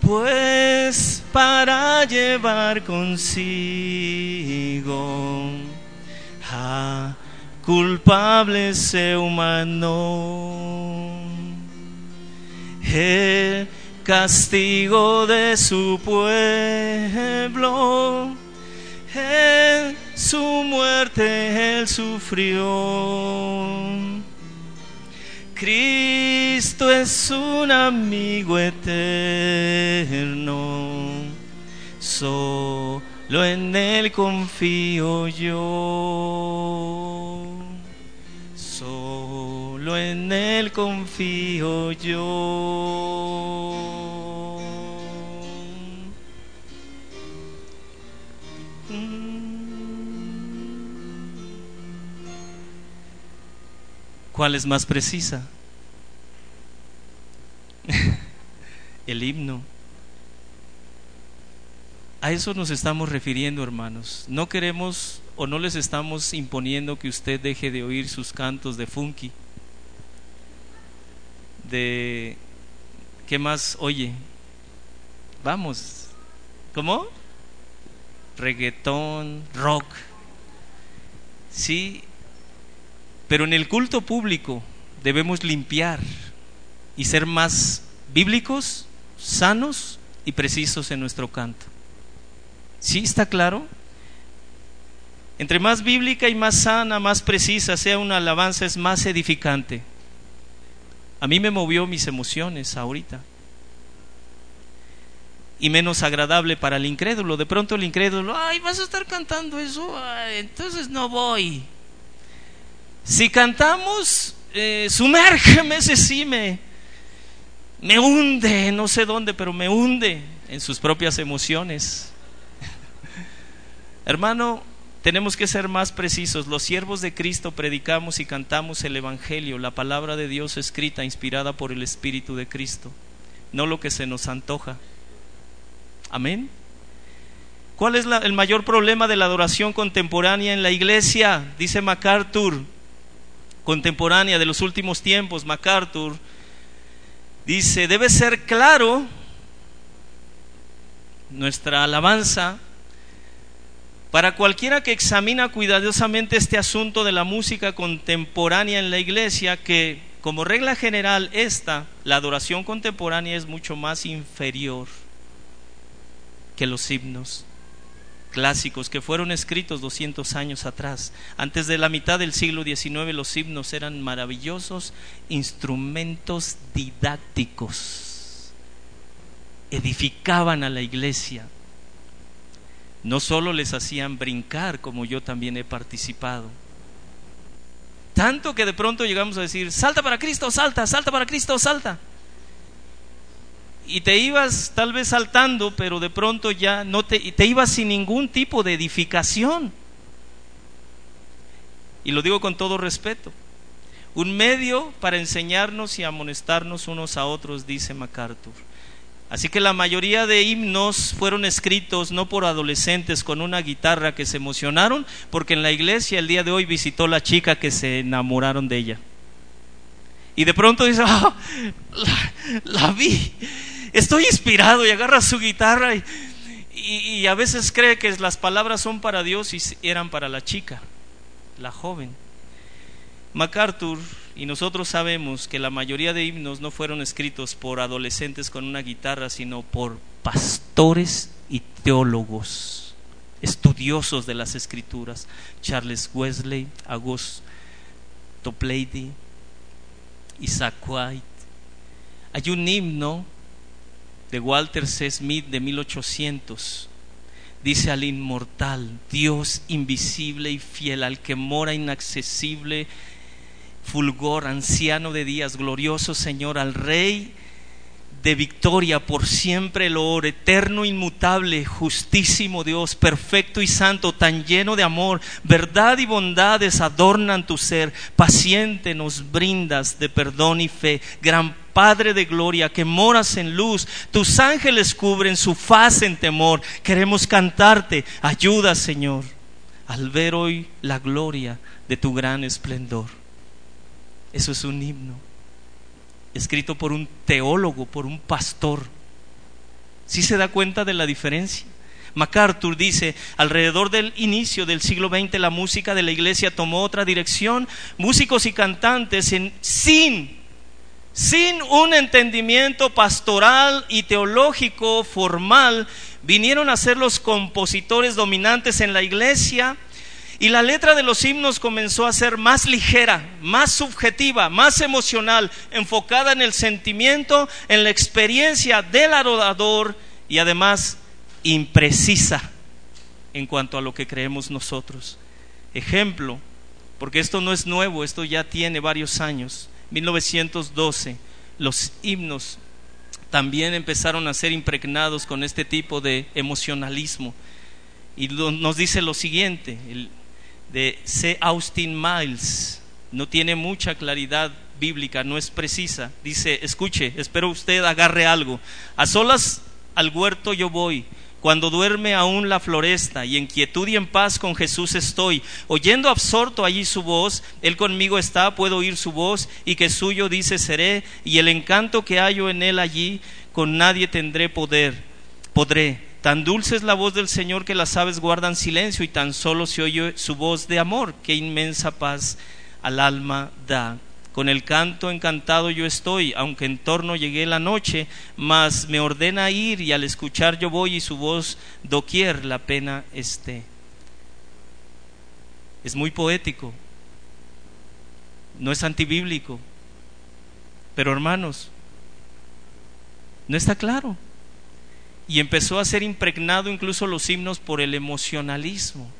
Pues para llevar consigo a culpable se humanó. El castigo de su pueblo. En su muerte él sufrió. Cristo es un amigo eterno. Solo en él confío yo. Solo en él confío yo. ¿Cuál es más precisa? [laughs] El himno. A eso nos estamos refiriendo, hermanos. No queremos o no les estamos imponiendo que usted deje de oír sus cantos de funky. De ¿qué más oye? Vamos. ¿Cómo? Reggaetón, rock. Sí, pero en el culto público debemos limpiar y ser más bíblicos, sanos y precisos en nuestro canto. ¿Sí está claro? Entre más bíblica y más sana, más precisa sea una alabanza, es más edificante. A mí me movió mis emociones ahorita. Y menos agradable para el incrédulo. De pronto el incrédulo, ay, vas a estar cantando eso, entonces no voy. Si cantamos, eh, sumérgeme, sí me, hunde, no sé dónde, pero me hunde en sus propias emociones. [laughs] Hermano, tenemos que ser más precisos. Los siervos de Cristo predicamos y cantamos el Evangelio, la palabra de Dios escrita, inspirada por el Espíritu de Cristo, no lo que se nos antoja. Amén. ¿Cuál es el mayor problema de la adoración contemporánea en la iglesia? Dice MacArthur, contemporánea de los últimos tiempos, MacArthur, dice, debe ser claro nuestra alabanza para cualquiera que examina cuidadosamente este asunto de la música contemporánea en la iglesia, que como regla general esta, la adoración contemporánea es mucho más inferior que los himnos clásicos que fueron escritos 200 años atrás. Antes de la mitad del siglo XIX los himnos eran maravillosos instrumentos didácticos. Edificaban a la iglesia. No solo les hacían brincar, como yo también he participado. Tanto que de pronto llegamos a decir, salta para Cristo, salta, salta para Cristo, salta y te ibas tal vez saltando, pero de pronto ya no te, ibas sin ningún tipo de edificación. Y lo digo con todo respeto. Un medio para enseñarnos y amonestarnos unos a otros, dice MacArthur. Así que la mayoría de himnos fueron escritos no por adolescentes con una guitarra que se emocionaron, porque en la iglesia el día de hoy visitó la chica que se enamoraron de ella. Y de pronto dice, [laughs] ah, la vi, estoy inspirado y agarra su guitarra y, a veces cree que las palabras son para Dios y eran para la chica, la joven. MacArthur y nosotros sabemos que la mayoría de himnos no fueron escritos por adolescentes con una guitarra, sino por pastores y teólogos, estudiosos de las escrituras. Charles Wesley, August Toplady, Isaac White. Hay un himno de Walter C. Smith de 1800. Dice al inmortal, Dios invisible y fiel, al que mora inaccesible, fulgor, anciano de días, glorioso Señor, al Rey de victoria por siempre loor, eterno, inmutable, justísimo Dios, perfecto y santo, tan lleno de amor, verdad y bondades adornan tu ser, paciente nos brindas de perdón y fe, gran Padre de gloria, que moras en luz, tus ángeles cubren su faz en temor. Queremos cantarte, ayuda Señor, al ver hoy la gloria de tu gran esplendor. Eso es un himno, escrito por un teólogo, por un pastor. ¿Sí se da cuenta de la diferencia? MacArthur dice, alrededor del inicio del siglo XX la música de la iglesia tomó otra dirección, músicos y cantantes en, sin sin un entendimiento pastoral y teológico formal, vinieron a ser los compositores dominantes en la iglesia y la letra de los himnos comenzó a ser más ligera, más subjetiva, más emocional, enfocada en el sentimiento, en la experiencia del adorador y además imprecisa en cuanto a lo que creemos nosotros. Ejemplo, porque esto no es nuevo, esto ya tiene varios años. 1912, los himnos también empezaron a ser impregnados con este tipo de emocionalismo. Y nos dice lo siguiente, el de C. Austin Miles, no tiene mucha claridad bíblica, no es precisa. Dice, escuche, espero usted agarre algo. A solas al huerto yo voy cuando duerme aún la floresta y en quietud y en paz con Jesús estoy, oyendo absorto allí su voz, Él conmigo está, puedo oír su voz y que suyo dice seré, y el encanto que hallo en Él allí, con nadie tendré poder, podré. Tan dulce es la voz del Señor que las aves guardan silencio y tan solo se oye su voz de amor, que inmensa paz al alma da. Con el canto encantado yo estoy, aunque en torno llegué la noche, mas me ordena ir y al escuchar yo voy y su voz doquier la pena esté. Es muy poético, no es antibíblico, pero hermanos, no está claro. Y empezó a ser impregnado incluso los himnos por el emocionalismo,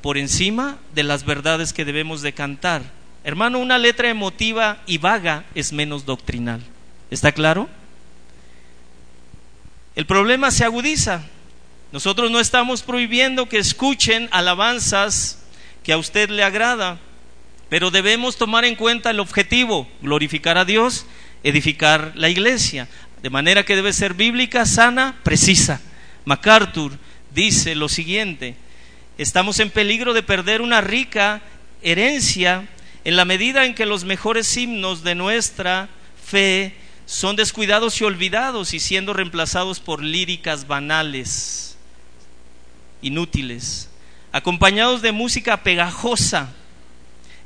por encima de las verdades que debemos de cantar Hermano, una letra emotiva y vaga es menos doctrinal. ¿Está claro? El problema se agudiza. Nosotros no estamos prohibiendo que escuchen alabanzas que a usted le agrada, pero debemos tomar en cuenta el objetivo, glorificar a Dios, edificar la iglesia, de manera que debe ser bíblica, sana, precisa. MacArthur dice lo siguiente, estamos en peligro de perder una rica herencia en la medida en que los mejores himnos de nuestra fe son descuidados y olvidados y siendo reemplazados por líricas banales, inútiles, acompañados de música pegajosa.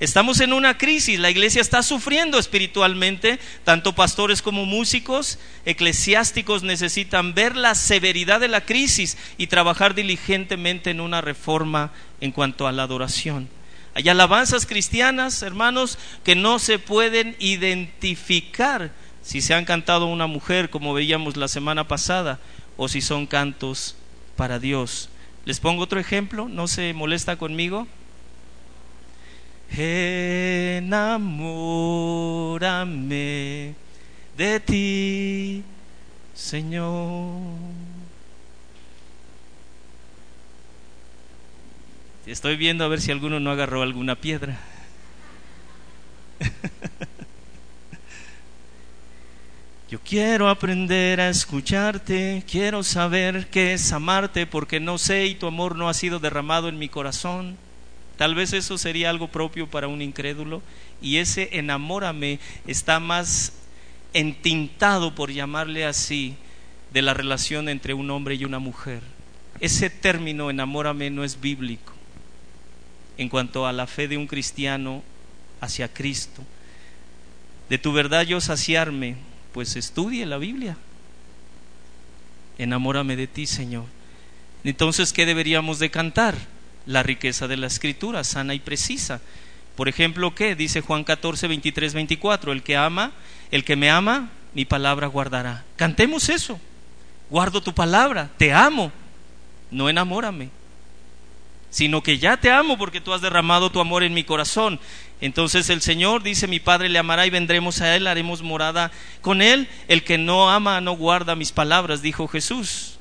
Estamos en una crisis, la iglesia está sufriendo espiritualmente, tanto pastores como músicos, eclesiásticos necesitan ver la severidad de la crisis y trabajar diligentemente en una reforma en cuanto a la adoración. Hay alabanzas cristianas, hermanos, que no se pueden identificar si se han cantado una mujer, como veíamos la semana pasada, o si son cantos para Dios. Les pongo otro ejemplo, no se molesta conmigo. Enamórame de ti, Señor. Estoy viendo a ver si alguno no agarró alguna piedra. [laughs] Yo quiero aprender a escucharte, quiero saber qué es amarte porque no sé y tu amor no ha sido derramado en mi corazón. Tal vez eso sería algo propio para un incrédulo y ese enamórame está más entintado, por llamarle así, de la relación entre un hombre y una mujer. Ese término enamórame no es bíblico en cuanto a la fe de un cristiano hacia Cristo. De tu verdad yo saciarme, pues estudie la Biblia. Enamórame de ti, Señor. Entonces, ¿qué deberíamos de cantar? La riqueza de la escritura, sana y precisa. Por ejemplo, ¿qué? Dice Juan 14, 23, 24. El que ama, el que me ama, mi palabra guardará. Cantemos eso. Guardo tu palabra, te amo. No enamórame sino que ya te amo porque tú has derramado tu amor en mi corazón. Entonces el Señor dice, mi Padre le amará y vendremos a Él, haremos morada con Él. El que no ama no guarda mis palabras, dijo Jesús.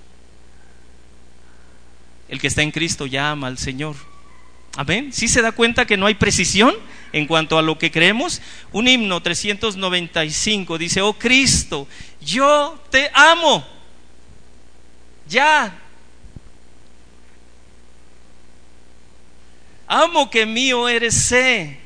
El que está en Cristo ya ama al Señor. Amén. ¿Sí se da cuenta que no hay precisión en cuanto a lo que creemos? Un himno 395 dice, oh Cristo, yo te amo. Ya, Amo que mío eres sé.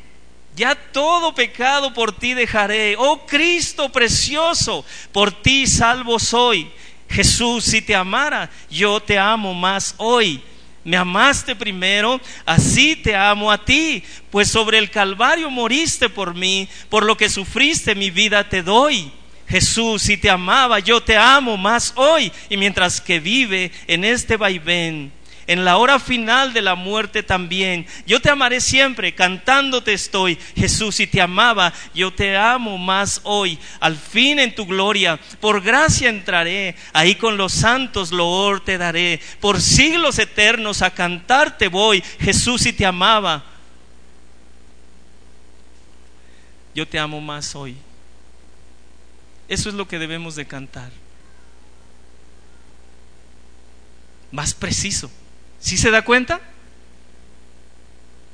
Ya todo pecado por ti dejaré. Oh Cristo precioso, por ti salvo soy. Jesús, si te amara, yo te amo más hoy. Me amaste primero, así te amo a ti, pues sobre el Calvario moriste por mí, por lo que sufriste mi vida te doy. Jesús, si te amaba, yo te amo más hoy, y mientras que vive en este vaivén, en la hora final de la muerte también. Yo te amaré siempre, cantándote estoy. Jesús, si te amaba, yo te amo más hoy. Al fin en tu gloria, por gracia entraré, ahí con los santos loor te daré. Por siglos eternos a cantarte voy. Jesús, si te amaba, yo te amo más hoy. Eso es lo que debemos de cantar. Más preciso. ¿Sí se da cuenta?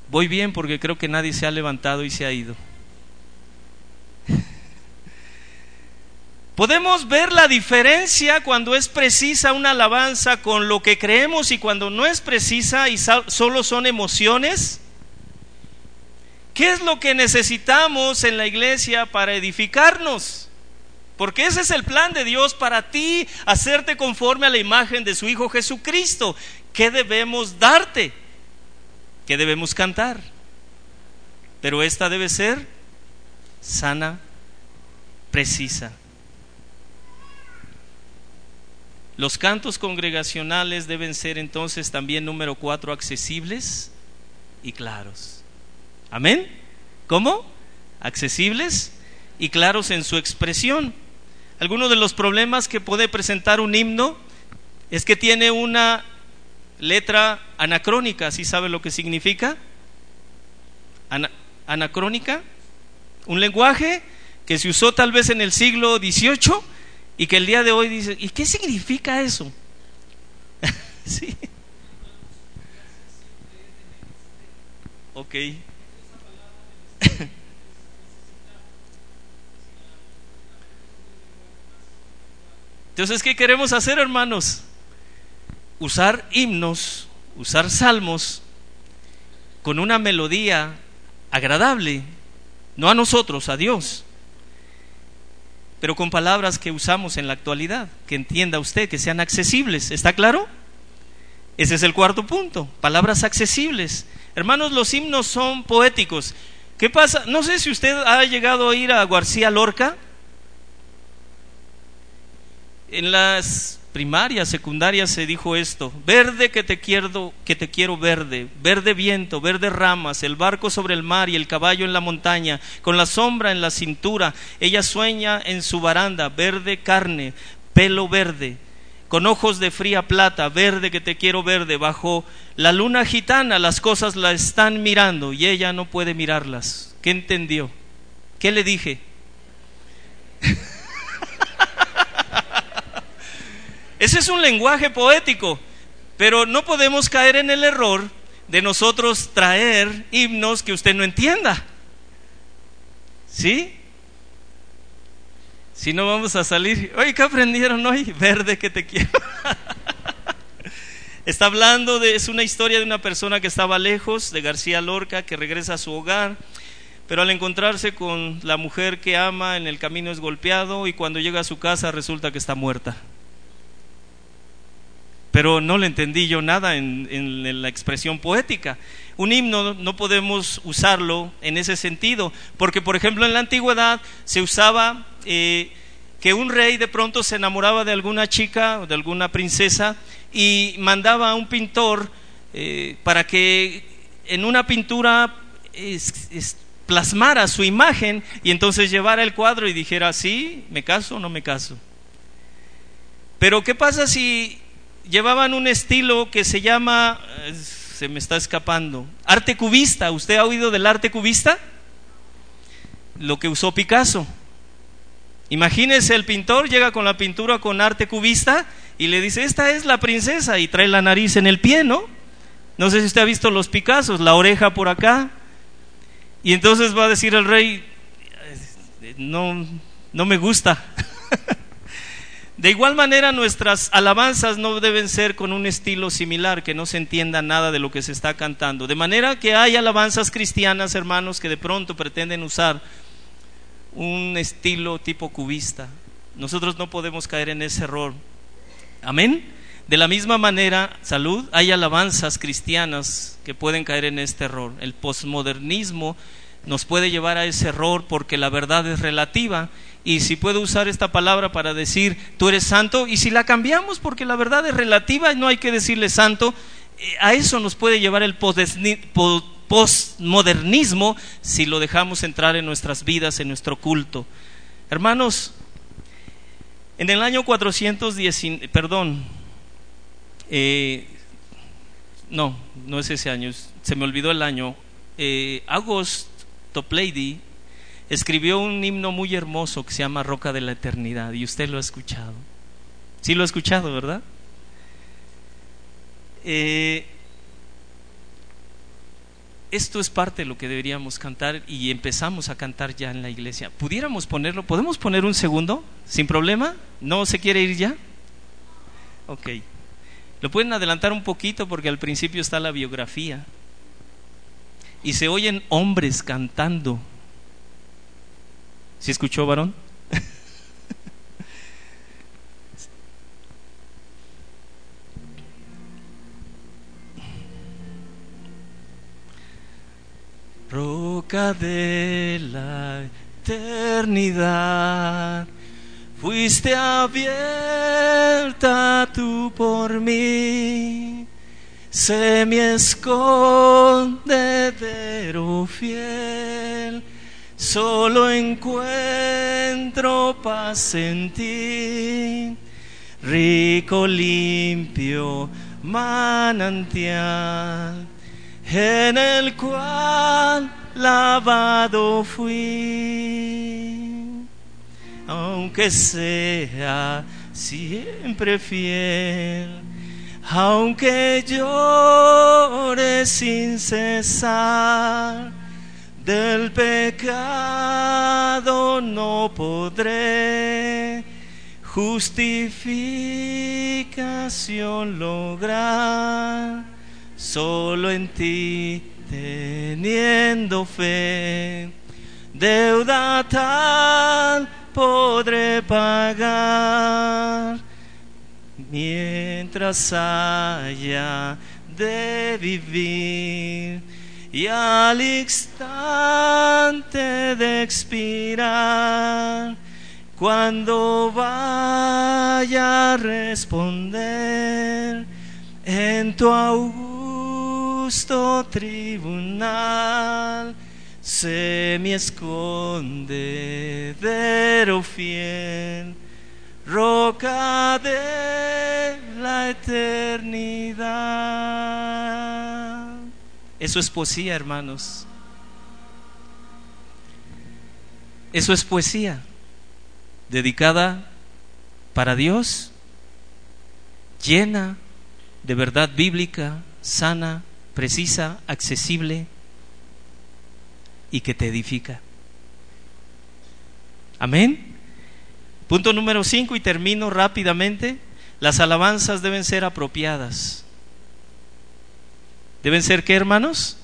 Voy bien porque creo que nadie se ha levantado y se ha ido. [laughs] Podemos ver la diferencia cuando es precisa una alabanza con lo que creemos y cuando no es precisa y solo son emociones. ¿Qué es lo que necesitamos en la iglesia para edificarnos? Porque ese es el plan de Dios para ti, hacerte conforme a la imagen de su Hijo Jesucristo. ¿Qué debemos darte? ¿Qué debemos cantar? Pero esta debe ser sana, precisa. Los cantos congregacionales deben ser entonces también número cuatro, accesibles y claros. Amén. ¿Cómo? Accesibles y claros en su expresión. Algunos de los problemas que puede presentar un himno es que tiene una letra anacrónica, ¿sí sabe lo que significa? anacrónica, un lenguaje que se usó tal vez en el siglo XVIII y que el día de hoy dice, ¿y qué significa eso? [laughs] sí. Ok. [laughs] Entonces, ¿qué queremos hacer, hermanos? usar himnos, usar salmos con una melodía agradable, no a nosotros, a Dios, pero con palabras que usamos en la actualidad, que entienda usted, que sean accesibles. ¿Está claro? Ese es el cuarto punto, palabras accesibles. Hermanos, los himnos son poéticos. ¿Qué pasa? No sé si usted ha llegado a ir a García Lorca. En las primaria, secundaria se dijo esto, verde que te quiero, que te quiero verde, verde viento, verde ramas, el barco sobre el mar y el caballo en la montaña, con la sombra en la cintura, ella sueña en su baranda, verde carne, pelo verde, con ojos de fría plata, verde que te quiero verde, bajo la luna gitana las cosas la están mirando y ella no puede mirarlas. ¿Qué entendió? ¿Qué le dije? [laughs] Ese es un lenguaje poético, pero no podemos caer en el error de nosotros traer himnos que usted no entienda. ¿Sí? Si no vamos a salir, oye, ¿qué aprendieron hoy? Verde que te quiero. [laughs] Está hablando de, es una historia de una persona que estaba lejos, de García Lorca, que regresa a su hogar, pero al encontrarse con la mujer que ama en el camino es golpeado y cuando llega a su casa resulta que está muerta pero no le entendí yo nada en, la expresión poética. Un himno no podemos usarlo en ese sentido, porque por ejemplo en la antigüedad se usaba eh, que un rey de pronto se enamoraba de alguna chica o de alguna princesa y mandaba a un pintor eh, para que en una pintura plasmara su imagen y entonces llevara el cuadro y dijera, sí, me caso o no me caso. Pero ¿qué pasa si llevaban un estilo que se llama, eh, se me está escapando, arte cubista. ¿Usted ha oído del arte cubista? Lo que usó Picasso. Imagínese el pintor llega con la pintura con arte cubista y le dice, esta es la princesa y trae la nariz en el pie, ¿no? No sé si usted ha visto los Picassos, la oreja por acá. Y entonces va a decir el rey, no, no me gusta. [laughs] De igual manera, nuestras alabanzas no deben ser con un estilo similar, que no se entienda nada de lo que se está cantando. De manera que hay alabanzas cristianas, hermanos, que de pronto pretenden usar un estilo tipo cubista. Nosotros no podemos caer en ese error. Amén. De la misma manera, salud, hay alabanzas cristianas que pueden caer en este error. El posmodernismo nos puede llevar a ese error porque la verdad es relativa y si puedo usar esta palabra para decir tú eres santo y si la cambiamos porque la verdad es relativa y no hay que decirle santo, eh, a eso nos puede llevar el postmodernismo si lo dejamos entrar en nuestras vidas, en nuestro culto. Hermanos, en el año 410, perdón, eh, no, no es ese año, se me olvidó el año, eh, August Toplady escribió un himno muy hermoso que se llama Roca de la Eternidad y usted lo ha escuchado. Sí lo ha escuchado, ¿verdad? Eh, esto es parte de lo que deberíamos cantar y empezamos a cantar ya en la iglesia. ¿Pudiéramos ponerlo? ¿Podemos poner un segundo? ¿Sin problema? ¿No se quiere ir ya? Ok. Lo pueden adelantar un poquito porque al principio está la biografía. Y se oyen hombres cantando ¿Sí escuchó, varón? Roca de la eternidad, fuiste abierta tú por mí, se me escondedero fiel solo encuentro paz en ti, rico, limpio manantial, en el cual lavado fui, aunque sea siempre fiel. Aunque llore sin cesar, del pecado no podré. Justificación lograr. Solo en ti teniendo fe. Deuda tal podré pagar. Mientras haya de vivir y al instante de expirar, cuando vaya a responder en tu augusto tribunal, sé mi escondedero fiel roca de la eternidad. Eso es poesía, hermanos. Eso es poesía dedicada para Dios, llena de verdad bíblica, sana, precisa, accesible y que te edifica. Amén. Punto número 5 y termino rápidamente. Las alabanzas deben ser apropiadas. ¿Deben ser qué, hermanos?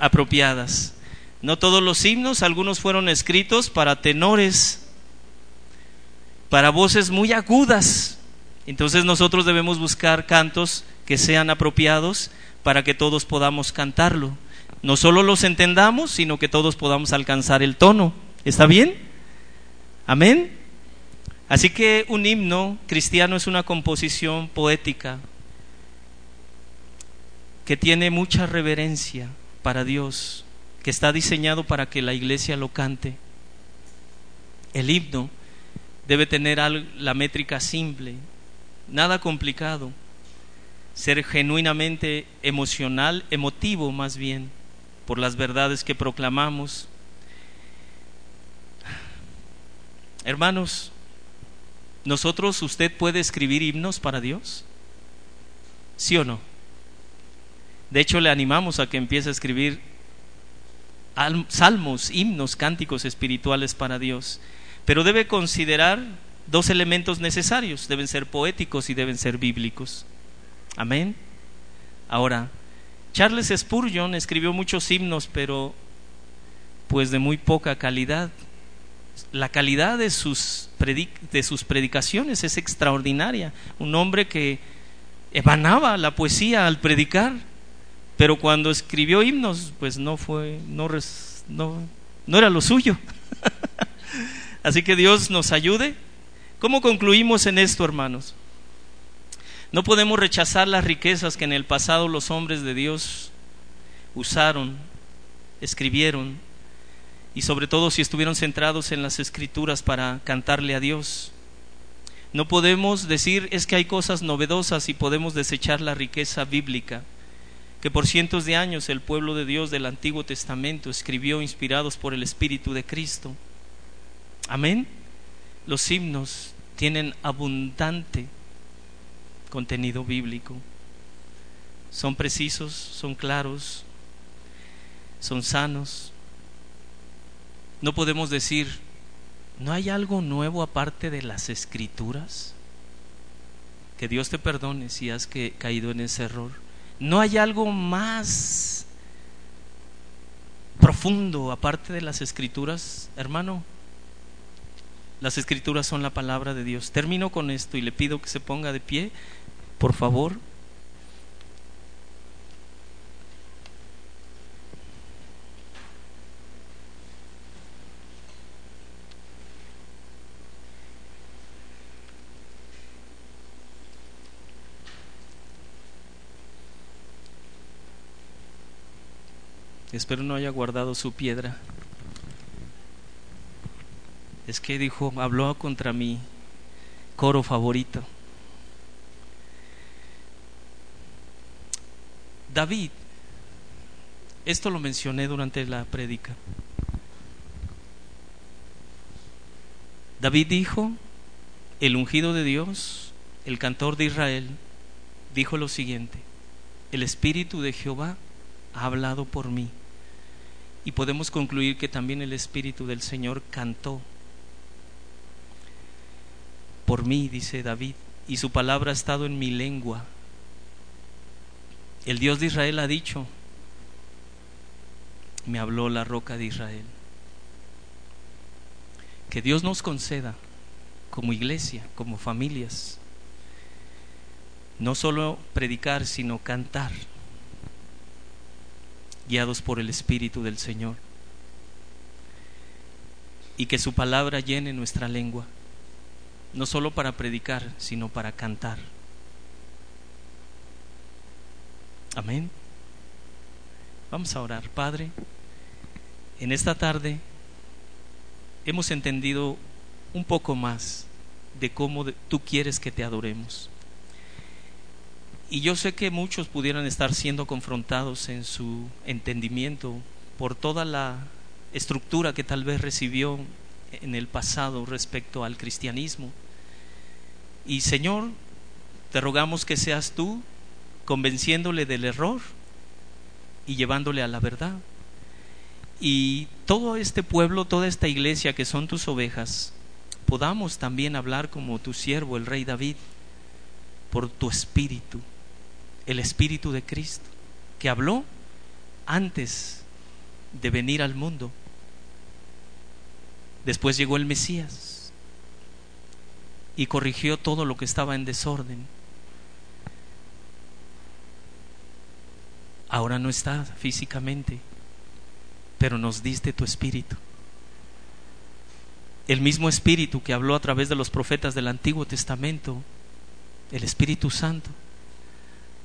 Apropiadas. No todos los himnos, algunos fueron escritos para tenores, para voces muy agudas. Entonces nosotros debemos buscar cantos que sean apropiados para que todos podamos cantarlo. No solo los entendamos, sino que todos podamos alcanzar el tono. ¿Está bien? Amén. Así que un himno cristiano es una composición poética que tiene mucha reverencia para Dios, que está diseñado para que la iglesia lo cante. El himno debe tener la métrica simple, nada complicado, ser genuinamente emocional, emotivo más bien, por las verdades que proclamamos. Hermanos, nosotros, ¿usted puede escribir himnos para Dios? ¿Sí o no? De hecho, le animamos a que empiece a escribir salmos, himnos, cánticos espirituales para Dios. Pero debe considerar dos elementos necesarios. Deben ser poéticos y deben ser bíblicos. Amén. Ahora, Charles Spurgeon escribió muchos himnos, pero pues de muy poca calidad la calidad de sus, de sus predicaciones es extraordinaria. Un hombre que emanaba la poesía al predicar, pero cuando escribió himnos, pues no fue, no, no, no era lo suyo. [laughs] Así que Dios nos ayude. ¿Cómo concluimos en esto, hermanos? No podemos rechazar las riquezas que en el pasado los hombres de Dios usaron, escribieron, y sobre todo si estuvieron centrados en las escrituras para cantarle a Dios. No podemos decir es que hay cosas novedosas y podemos desechar la riqueza bíblica que por cientos de años el pueblo de Dios del Antiguo Testamento escribió inspirados por el Espíritu de Cristo. Amén. Los himnos tienen abundante contenido bíblico. Son precisos, son claros, son sanos, no podemos decir, ¿no hay algo nuevo aparte de las escrituras? Que Dios te perdone si has caído en ese error. ¿No hay algo más profundo aparte de las escrituras, hermano? Las escrituras son la palabra de Dios. Termino con esto y le pido que se ponga de pie, por favor. Espero no haya guardado su piedra. Es que dijo, habló contra mi coro favorito. David, esto lo mencioné durante la prédica. David dijo, el ungido de Dios, el cantor de Israel, dijo lo siguiente, el Espíritu de Jehová ha hablado por mí y podemos concluir que también el Espíritu del Señor cantó. por mí, dice David, y su palabra ha estado en mi lengua. El Dios de Israel ha dicho, me habló la roca de Israel. Que Dios nos conceda como iglesia, como familias, no solo predicar, sino cantar, guiados por el Espíritu del Señor, y que su palabra llene nuestra lengua, no solo para predicar, sino para cantar. Amén. Vamos a orar, Padre. En esta tarde hemos entendido un poco más de cómo tú quieres que te adoremos. Y yo sé que muchos pudieran estar siendo confrontados en su entendimiento por toda la estructura que tal vez recibió en el pasado respecto al cristianismo. Y Señor, te rogamos que seas tú convenciéndole del error y llevándole a la verdad. Y todo este pueblo, toda esta iglesia que son tus ovejas, podamos también hablar como tu siervo, el rey David, por tu espíritu el Espíritu de Cristo, que habló antes de venir al mundo. Después llegó el Mesías y corrigió todo lo que estaba en desorden. Ahora no está físicamente, pero nos diste tu espíritu. El mismo espíritu que habló a través de los profetas del Antiguo Testamento, el Espíritu Santo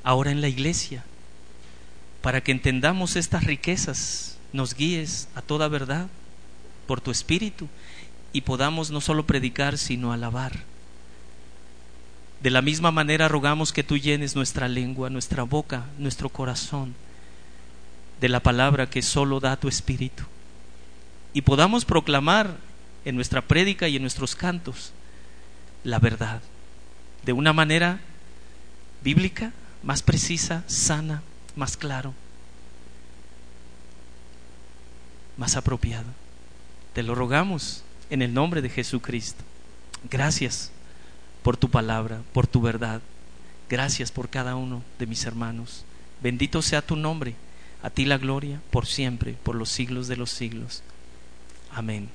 ahora en la iglesia, para que entendamos estas riquezas, nos guíes a toda verdad por tu espíritu y podamos no solo predicar, sino alabar. De la misma manera rogamos que tú llenes nuestra lengua, nuestra boca, nuestro corazón de la palabra que solo da tu espíritu y podamos proclamar en nuestra prédica y en nuestros cantos la verdad de una manera bíblica más precisa, sana, más claro, más apropiado. Te lo rogamos en el nombre de Jesucristo. Gracias por tu palabra, por tu verdad. Gracias por cada uno de mis hermanos. Bendito sea tu nombre. A ti la gloria por siempre, por los siglos de los siglos. Amén.